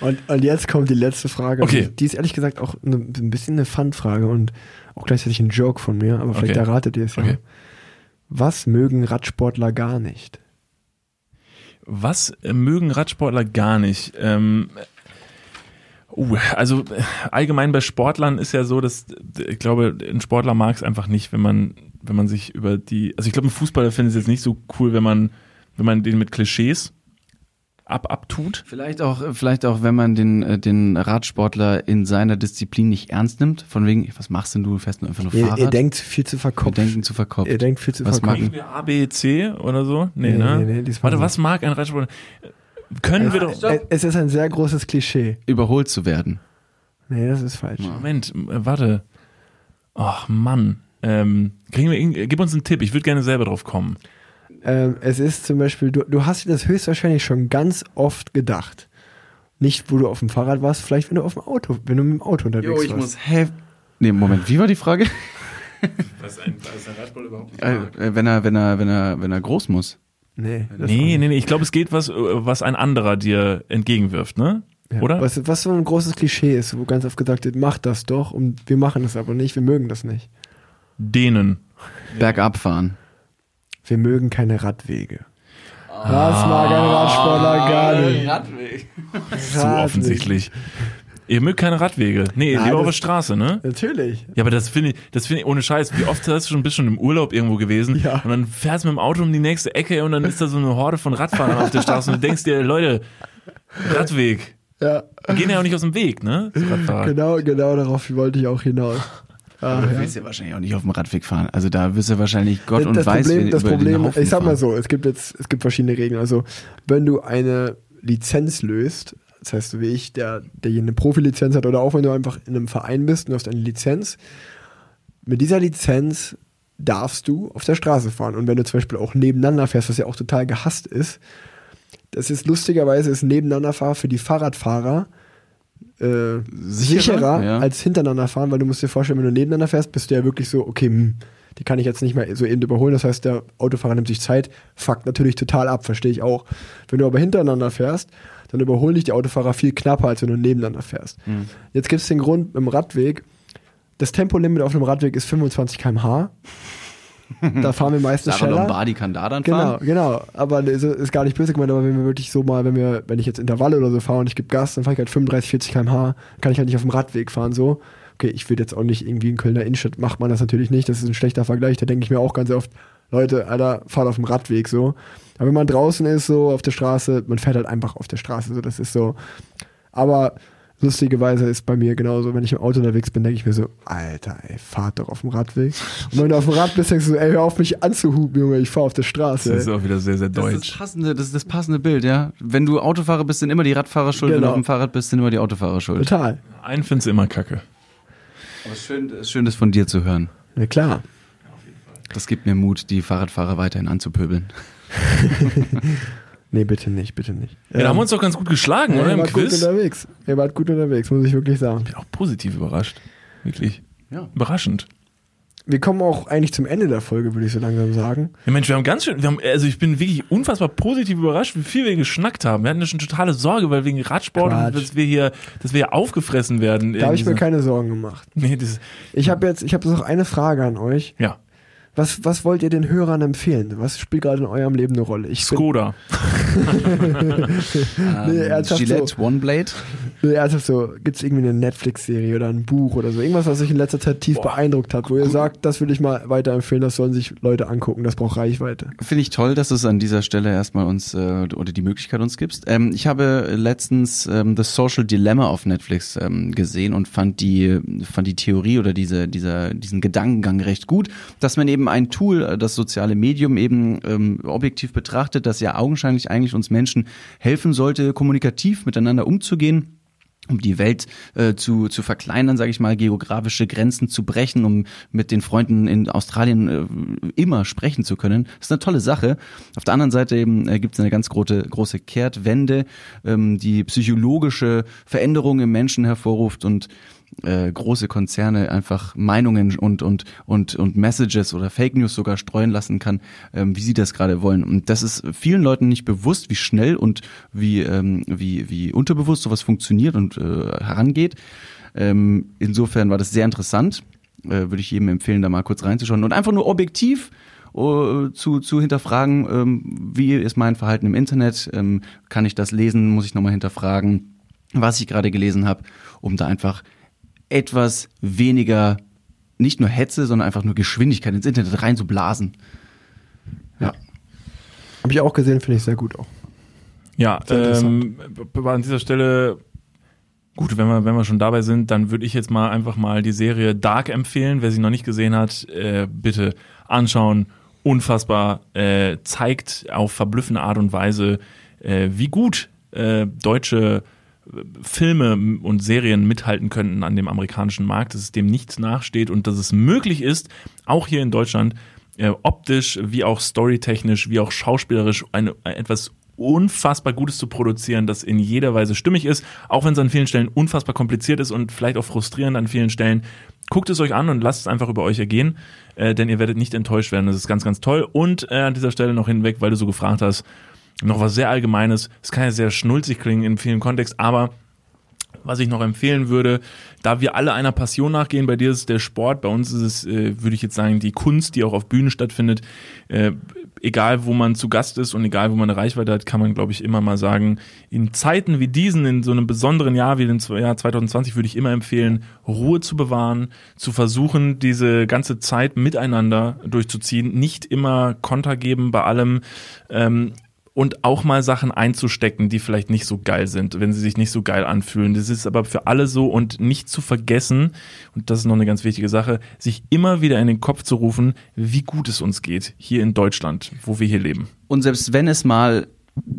Und, und jetzt kommt die letzte Frage. Okay. Die ist ehrlich gesagt auch eine, ein bisschen eine Fun-Frage und auch gleichzeitig ein Joke von mir, aber vielleicht Okay. erratet ihr es ja. Okay. Was mögen Radsportler gar nicht? Was äh, mögen Radsportler gar nicht? Ähm, uh, also allgemein bei Sportlern ist ja so, dass ich glaube, ein Sportler mag es einfach nicht, wenn man, wenn man sich über die, also ich glaube, ein Fußballer findet es jetzt nicht so cool, wenn man, wenn man den mit Klischees ab abtut. Vielleicht auch, vielleicht auch, wenn man den, äh, den Radsportler in seiner Disziplin nicht ernst nimmt. Von wegen, was machst denn du? Du fährst nur einfach nur Ihr, Fahrrad. ihr denkt viel zu verkopft. denken zu verkopft. Ihr denkt viel zu Was verkopft. mag- Irgendwie A, B, C oder so? Nee, Nee, ne? nee, nee, Warte, was mag ein Radsportler? Können wir doch. Es, es ist ein sehr großes Klischee. Überholt zu werden. Nee, das ist falsch. Moment, äh, warte. Ach Mann. Ähm, kriegen wir, gib uns einen Tipp, ich würde gerne selber drauf kommen. Ähm, es ist zum Beispiel, du, du hast dir das höchstwahrscheinlich schon ganz oft gedacht. Nicht, wo du auf dem Fahrrad warst, vielleicht wenn du auf dem Auto, wenn du mit dem Auto unterwegs Jo, ich warst. muss hä? Nee, Moment, wie war die Frage? Was ist ein, was ein Radsport überhaupt Äh, äh, wenn er, wenn er, wenn er, wenn er groß muss. Nee, das Nee, nee, nee, ich glaube, es geht was, was ein anderer dir entgegenwirft, ne? Ja, Oder? Was, was so ein großes Klischee ist, wo ganz oft gesagt wird, mach das doch und wir machen es aber nicht, wir mögen das nicht. Denen. Bergab fahren. Wir mögen keine Radwege. Ah. Das mag ein Radsportler gar nicht. Radweg. So offensichtlich. Ihr mögt keine Radwege. Nee, Nein, lieber auf der Straße, ne? Natürlich. Ja, aber das finde ich, das finde ich ohne Scheiß. Wie oft hast du schon bist schon im Urlaub irgendwo gewesen Ja. und dann fährst du mit dem Auto um die nächste Ecke und dann ist da so eine Horde von Radfahrern auf der Straße und du denkst dir, Leute, Radweg. Ja, Die gehen ja auch nicht aus dem Weg, ne? Genau, genau darauf wollte ich auch hinaus. Ah, du ja. willst ja wahrscheinlich auch nicht auf dem Radweg fahren. Also da wirst du wahrscheinlich Gott und das weiß, Problem, das Problem, ich sag mal fahren. so, es gibt jetzt, es gibt verschiedene Regeln. Also, wenn du eine Lizenz löst, das heißt, so wie ich, der, der hier eine Profilizenz hat, oder auch wenn du einfach in einem Verein bist und du hast eine Lizenz, mit dieser Lizenz darfst du auf der Straße fahren. Und wenn du zum Beispiel auch nebeneinander fährst, was ja auch total gehasst ist, das ist lustigerweise ist nebeneinander fahren für die Fahrradfahrer äh, Sicherer, sicherer, ja. als hintereinander fahren, weil du musst dir vorstellen, wenn du nebeneinander fährst, bist du ja wirklich so, okay, hm, die kann ich jetzt nicht mehr so eben überholen. Das heißt, der Autofahrer nimmt sich Zeit, fuckt natürlich total ab, verstehe ich auch. Wenn du aber hintereinander fährst, dann überholen dich die Autofahrer viel knapper, als wenn du nebeneinander fährst. Hm. Jetzt gibt es den Grund im Radweg, das Tempolimit auf einem Radweg ist 25 km/h. da fahren wir meistens schneller. Lombardi kann da dann Genau, fahren. genau. Aber das ist gar nicht böse gemeint, aber wenn wir wirklich so mal, wenn wir, wenn ich jetzt Intervalle oder so fahre und ich gebe Gas, dann fahre ich halt 35, 40 km/h, kann ich halt nicht auf dem Radweg fahren, so. Okay, ich würde jetzt auch nicht irgendwie in Kölner Innenstadt, macht man das natürlich nicht, das ist ein schlechter Vergleich, da denke ich mir auch ganz oft, Leute, Alter, fahrt auf dem Radweg, so. Aber wenn man draußen ist, so auf der Straße, man fährt halt einfach auf der Straße, so, das ist so. Aber lustigerweise ist bei mir genauso, wenn ich im Auto unterwegs bin, denke ich mir so, Alter, ey, fahrt doch auf dem Radweg. Und wenn du auf dem Rad bist, denkst du so, ey, hör auf mich anzuhupen, Junge, ich fahre auf der Straße. Das ist auch wieder sehr, sehr Das ist, das, deutsch. passende, das ist das passende Bild, ja. Wenn du Autofahrer bist, sind immer die Radfahrer schuld. Wenn du Genau. auf dem Fahrrad bist, sind immer die Autofahrer schuld. Total. Einen findest du immer kacke. Aber es ist schön, es ist schön, das von dir zu hören. Ja, klar. Das gibt mir Mut, die Fahrradfahrer weiterhin anzupöbeln. Nee, bitte nicht, bitte nicht. Ja, da haben wir uns doch ganz gut geschlagen, ja, oder? ihr wart gut unterwegs. Ihr wart gut unterwegs, muss ich wirklich sagen. bin auch positiv überrascht. Wirklich. Ja. Überraschend. Wir kommen auch eigentlich zum Ende der Folge, würde ich so langsam sagen. Ja, Mensch, wir haben ganz schön, wir haben, also ich bin wirklich unfassbar positiv überrascht, wie viel wir geschnackt haben. Wir hatten ja schon totale Sorge, weil wegen Radsport und dass wir hier, dass wir hier aufgefressen werden. Da habe ich mir keine Sorgen gemacht. Nee, das, Ich habe jetzt, ich habe noch eine Frage an euch. ja. Was, was wollt ihr den Hörern empfehlen? Was spielt gerade in eurem Leben eine Rolle? Ich Skoda. Nee, ernsthaft Gillette One Blade. Ernsthaft so, gibt es irgendwie eine Netflix-Serie oder ein Buch oder so? Irgendwas, was euch in letzter Zeit tief beeindruckt hat, wo ihr sagt, das will ich mal weiterempfehlen, das sollen sich Leute angucken, das braucht Reichweite. Finde ich toll, dass du es an dieser Stelle erstmal uns äh, oder die Möglichkeit uns gibst. Ähm, ich habe letztens ähm, The Social Dilemma auf Netflix ähm, gesehen und fand die fand die Theorie oder diese dieser diesen Gedankengang recht gut, dass man eben ein Tool, äh, das soziale Medium eben ähm, objektiv betrachtet, das ja augenscheinlich eigentlich uns Menschen helfen sollte, kommunikativ miteinander umzugehen um die Welt äh, zu, zu verkleinern, sage ich mal, geografische Grenzen zu brechen, um mit den Freunden in Australien äh, immer sprechen zu können. Das ist eine tolle Sache. Auf der anderen Seite eben äh, gibt es eine ganz große, große Kehrtwende, ähm, die psychologische Veränderungen im Menschen hervorruft und äh, große Konzerne einfach Meinungen und und und und Messages oder Fake News sogar streuen lassen kann, ähm, wie sie das gerade wollen. Und das ist vielen Leuten nicht bewusst, wie schnell und wie ähm, wie wie unterbewusst sowas funktioniert und äh, herangeht. Ähm, insofern war das sehr interessant. Äh, Würde ich jedem empfehlen, da mal kurz reinzuschauen und einfach nur objektiv äh, zu, zu hinterfragen, ähm, wie ist mein Verhalten im Internet, ähm, kann ich das lesen, muss ich nochmal hinterfragen, was ich gerade gelesen habe, um da einfach etwas weniger, nicht nur Hetze, sondern einfach nur Geschwindigkeit ins Internet reinzublasen. Ja. Habe ich auch gesehen, finde ich sehr gut auch. Ja, ähm, an dieser Stelle, gut, wenn wir, wenn wir schon dabei sind, dann würde ich jetzt mal einfach mal die Serie Dark empfehlen. Wer sie noch nicht gesehen hat, äh, bitte anschauen. Unfassbar, äh, zeigt auf verblüffende Art und Weise, äh, wie gut äh, deutsche Filme und Serien mithalten könnten an dem amerikanischen Markt, dass es dem nichts nachsteht und dass es möglich ist, auch hier in Deutschland äh, optisch wie auch storytechnisch wie auch schauspielerisch eine, etwas unfassbar Gutes zu produzieren, das in jeder Weise stimmig ist, auch wenn es an vielen Stellen unfassbar kompliziert ist und vielleicht auch frustrierend an vielen Stellen. Guckt es euch an und lasst es einfach über euch ergehen, äh, denn ihr werdet nicht enttäuscht werden. Das ist ganz, ganz toll. Und äh, an dieser Stelle noch hinweg, weil du so gefragt hast, noch was sehr Allgemeines. Es kann ja sehr schnulzig klingen in vielen Kontexten, aber was ich noch empfehlen würde, da wir alle einer Passion nachgehen, bei dir ist es der Sport, bei uns ist es, äh, würde ich jetzt sagen, die Kunst, die auch auf Bühnen stattfindet. Äh, egal, wo man zu Gast ist und egal, wo man eine Reichweite hat, kann man, glaube ich, immer mal sagen, in Zeiten wie diesen, in so einem besonderen Jahr wie dem Jahr 2020, würde ich immer empfehlen, Ruhe zu bewahren, zu versuchen, diese ganze Zeit miteinander durchzuziehen, nicht immer Konter geben bei allem. Ähm, und auch mal Sachen einzustecken, die vielleicht nicht so geil sind, wenn sie sich nicht so geil anfühlen. Das ist aber für alle so und nicht zu vergessen, und das ist noch eine ganz wichtige Sache, sich immer wieder in den Kopf zu rufen, wie gut es uns geht hier in Deutschland, wo wir hier leben. Und selbst wenn es mal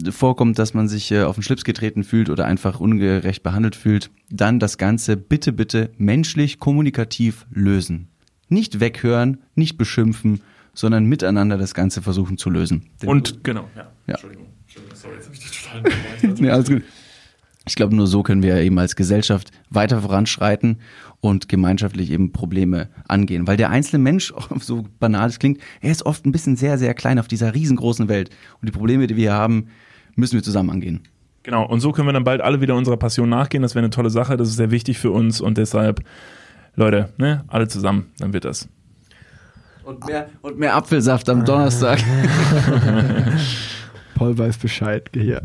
vorkommt, dass man sich äh, auf den Schlips getreten fühlt oder einfach ungerecht behandelt fühlt, dann das Ganze bitte, bitte menschlich, kommunikativ lösen. Nicht weghören, nicht beschimpfen, sondern miteinander das Ganze versuchen zu lösen. Und genau, ja. Ja. Entschuldigung. Sorry, jetzt habe ich dich total nee, alles gut. Ich glaube, nur so können wir eben als Gesellschaft weiter voranschreiten und gemeinschaftlich eben Probleme angehen. Weil der einzelne Mensch, so banal es klingt, er ist oft ein bisschen sehr, sehr klein auf dieser riesengroßen Welt. Und die Probleme, die wir haben, müssen wir zusammen angehen. Genau, und so können wir dann bald alle wieder unserer Passion nachgehen. Das wäre eine tolle Sache, das ist sehr wichtig für uns und deshalb, Leute, ne, alle zusammen, dann wird das. Und mehr, und mehr Apfelsaft am Donnerstag. Paul weiß Bescheid hier.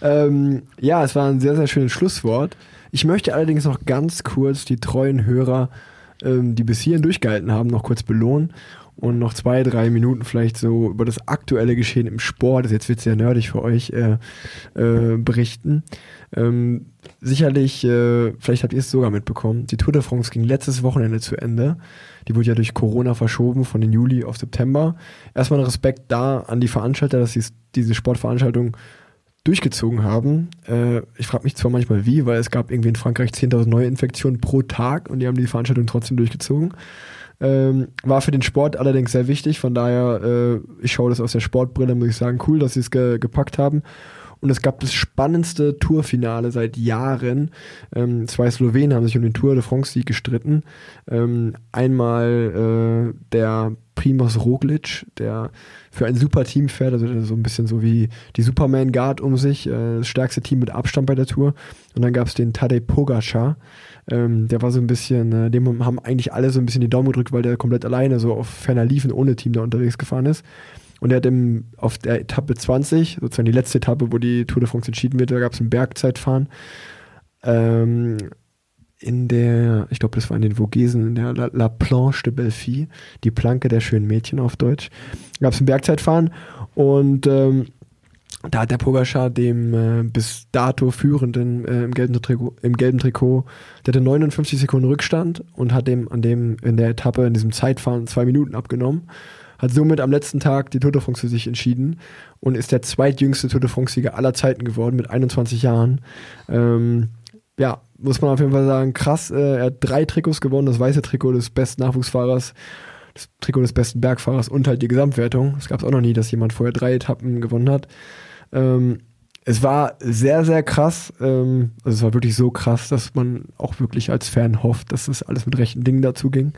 Ähm, ja, es war ein sehr, sehr schönes Schlusswort. Ich möchte allerdings noch ganz kurz die treuen Hörer, ähm, die bis hierhin durchgehalten haben, noch kurz belohnen und noch zwei, drei Minuten vielleicht so über das aktuelle Geschehen im Sport, das jetzt wird sehr nerdig für euch, äh, äh, berichten. Ähm, sicherlich, äh, vielleicht habt ihr es sogar mitbekommen, die Tour de France ging letztes Wochenende zu Ende. Die wurde ja durch Corona verschoben von den Juli auf September. Erstmal Respekt da an die Veranstalter, dass sie diese Sportveranstaltung durchgezogen haben. Äh, ich frage mich zwar manchmal wie, weil es gab irgendwie in Frankreich 10.000 neue Infektionen pro Tag und die haben die Veranstaltung trotzdem durchgezogen. Ähm, war für den Sport allerdings sehr wichtig, von daher, äh, ich schaue das aus der Sportbrille, muss ich sagen, cool, dass sie es ge gepackt haben. Und es gab das spannendste Tourfinale seit Jahren. Ähm, zwei Slowenen haben sich um den Tour de France-Sieg gestritten. Ähm, einmal äh, der Primoz Roglic, der für ein super Team fährt, also so ein bisschen so wie die Superman Guard um sich, äh, das stärkste Team mit Abstand bei der Tour. Und dann gab es den Tadej Pogacar, ähm, der war so ein bisschen, äh, dem haben eigentlich alle so ein bisschen die Daumen gedrückt, weil der komplett alleine so auf ferner Liefen ohne Team da unterwegs gefahren ist. Und er hat im, auf der Etappe 20, sozusagen die letzte Etappe, wo die Tour de France entschieden wird, da gab es ein Bergzeitfahren. Ähm, in der, ich glaube, das war in den Vogesen, in der La, La Planche de Belfi, die Planke der schönen Mädchen auf Deutsch, gab es ein Bergzeitfahren und ähm, da hat der Pogacar dem äh, bis dato führenden äh, im, gelben Trikot, im gelben Trikot, der hatte 59 Sekunden Rückstand und hat dem an dem in der Etappe in diesem Zeitfahren zwei Minuten abgenommen hat somit am letzten Tag die Tour de France für sich entschieden und ist der zweitjüngste Tour de France-Sieger aller Zeiten geworden mit 21 Jahren. Ähm, ja, muss man auf jeden Fall sagen, krass. Äh, er hat drei Trikots gewonnen, das weiße Trikot des besten Nachwuchsfahrers, das Trikot des besten Bergfahrers und halt die Gesamtwertung. Es gab es auch noch nie, dass jemand vorher drei Etappen gewonnen hat. Ähm, es war sehr, sehr krass. Ähm, also es war wirklich so krass, dass man auch wirklich als Fan hofft, dass das alles mit rechten Dingen dazu ging.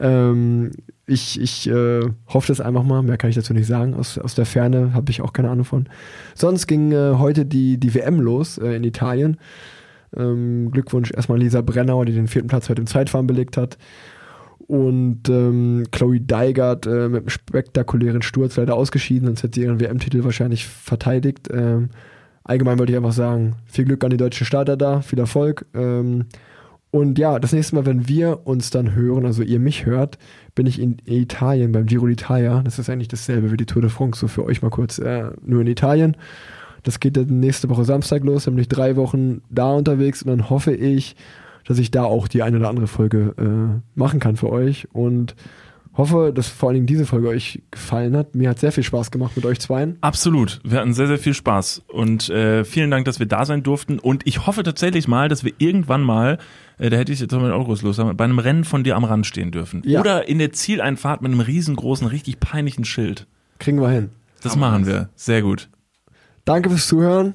Ähm, ich ich äh, hoffe das einfach mal, mehr kann ich dazu nicht sagen. Aus, aus der Ferne habe ich auch keine Ahnung von. Sonst ging äh, heute die, die WM los äh, in Italien. Ähm, Glückwunsch erstmal Lisa Brennauer, die den vierten Platz heute im Zeitfahren belegt hat. Und ähm, Chloe Deigert äh, mit einem spektakulären Sturz leider ausgeschieden, sonst hätte sie ihren WM-Titel wahrscheinlich verteidigt. Ähm, allgemein wollte ich einfach sagen, viel Glück an die deutschen Starter da, viel Erfolg. Ähm, und ja, das nächste Mal, wenn wir uns dann hören, also ihr mich hört, bin ich in Italien beim Giro d'Italia. Das ist eigentlich dasselbe wie die Tour de France, so für euch mal kurz, äh, nur in Italien. Das geht dann nächste Woche Samstag los, nämlich drei Wochen da unterwegs und dann hoffe ich, dass ich da auch die eine oder andere Folge äh, machen kann für euch. Und Hoffe, dass vor allen Dingen diese Folge euch gefallen hat. Mir hat sehr viel Spaß gemacht mit euch zweien. Absolut. Wir hatten sehr, sehr viel Spaß. Und äh, vielen Dank, dass wir da sein durften. Und ich hoffe tatsächlich mal, dass wir irgendwann mal, da hätte ich jetzt mal mit Euros los, bei einem Rennen von dir am Rand stehen dürfen. Ja. Oder in der Zieleinfahrt mit einem riesengroßen, richtig peinlichen Schild. Kriegen wir hin. Das machen wir. Sehr gut. Danke fürs Zuhören.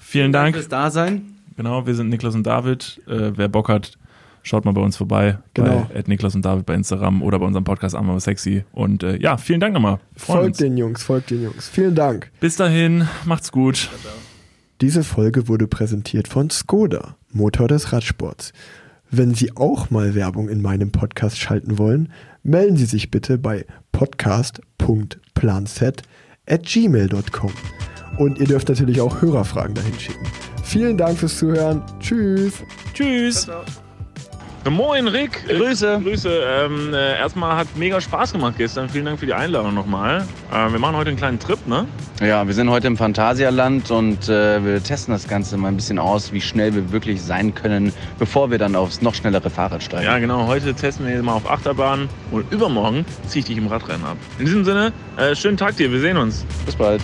Vielen Dank. Fürs Dasein. Genau, wir sind Niklas und David. Äh, wer Bock hat, schaut mal bei uns vorbei. Genau. Bei Niklas und David bei Instagram oder bei unserem Podcast Armer Sexy. Und äh, ja, vielen Dank nochmal. Freuen Folgt uns. den Jungs, folgt den Jungs. Vielen Dank. Bis dahin, macht's gut. Diese Folge wurde präsentiert von Skoda, Motor des Radsports. Wenn Sie auch mal Werbung in meinem Podcast schalten wollen, melden Sie sich bitte bei podcast.planset@gmail.com. Und ihr dürft natürlich auch Hörerfragen dahin schicken. Vielen Dank fürs Zuhören. Tschüss. Tschüss. Moin Rick. Grüße. Grüße. Ähm, äh, erstmal hat mega Spaß gemacht gestern. Vielen Dank für die Einladung nochmal. Äh, wir machen heute einen kleinen Trip, ne? Ja, wir sind heute im Phantasialand und äh, wir testen das Ganze mal ein bisschen aus, wie schnell wir wirklich sein können, bevor wir dann aufs noch schnellere Fahrrad steigen. Ja, genau. Heute testen wir mal auf Achterbahn und übermorgen ziehe ich dich im Radrennen ab. In diesem Sinne, äh, schönen Tag dir. Wir sehen uns. Bis bald.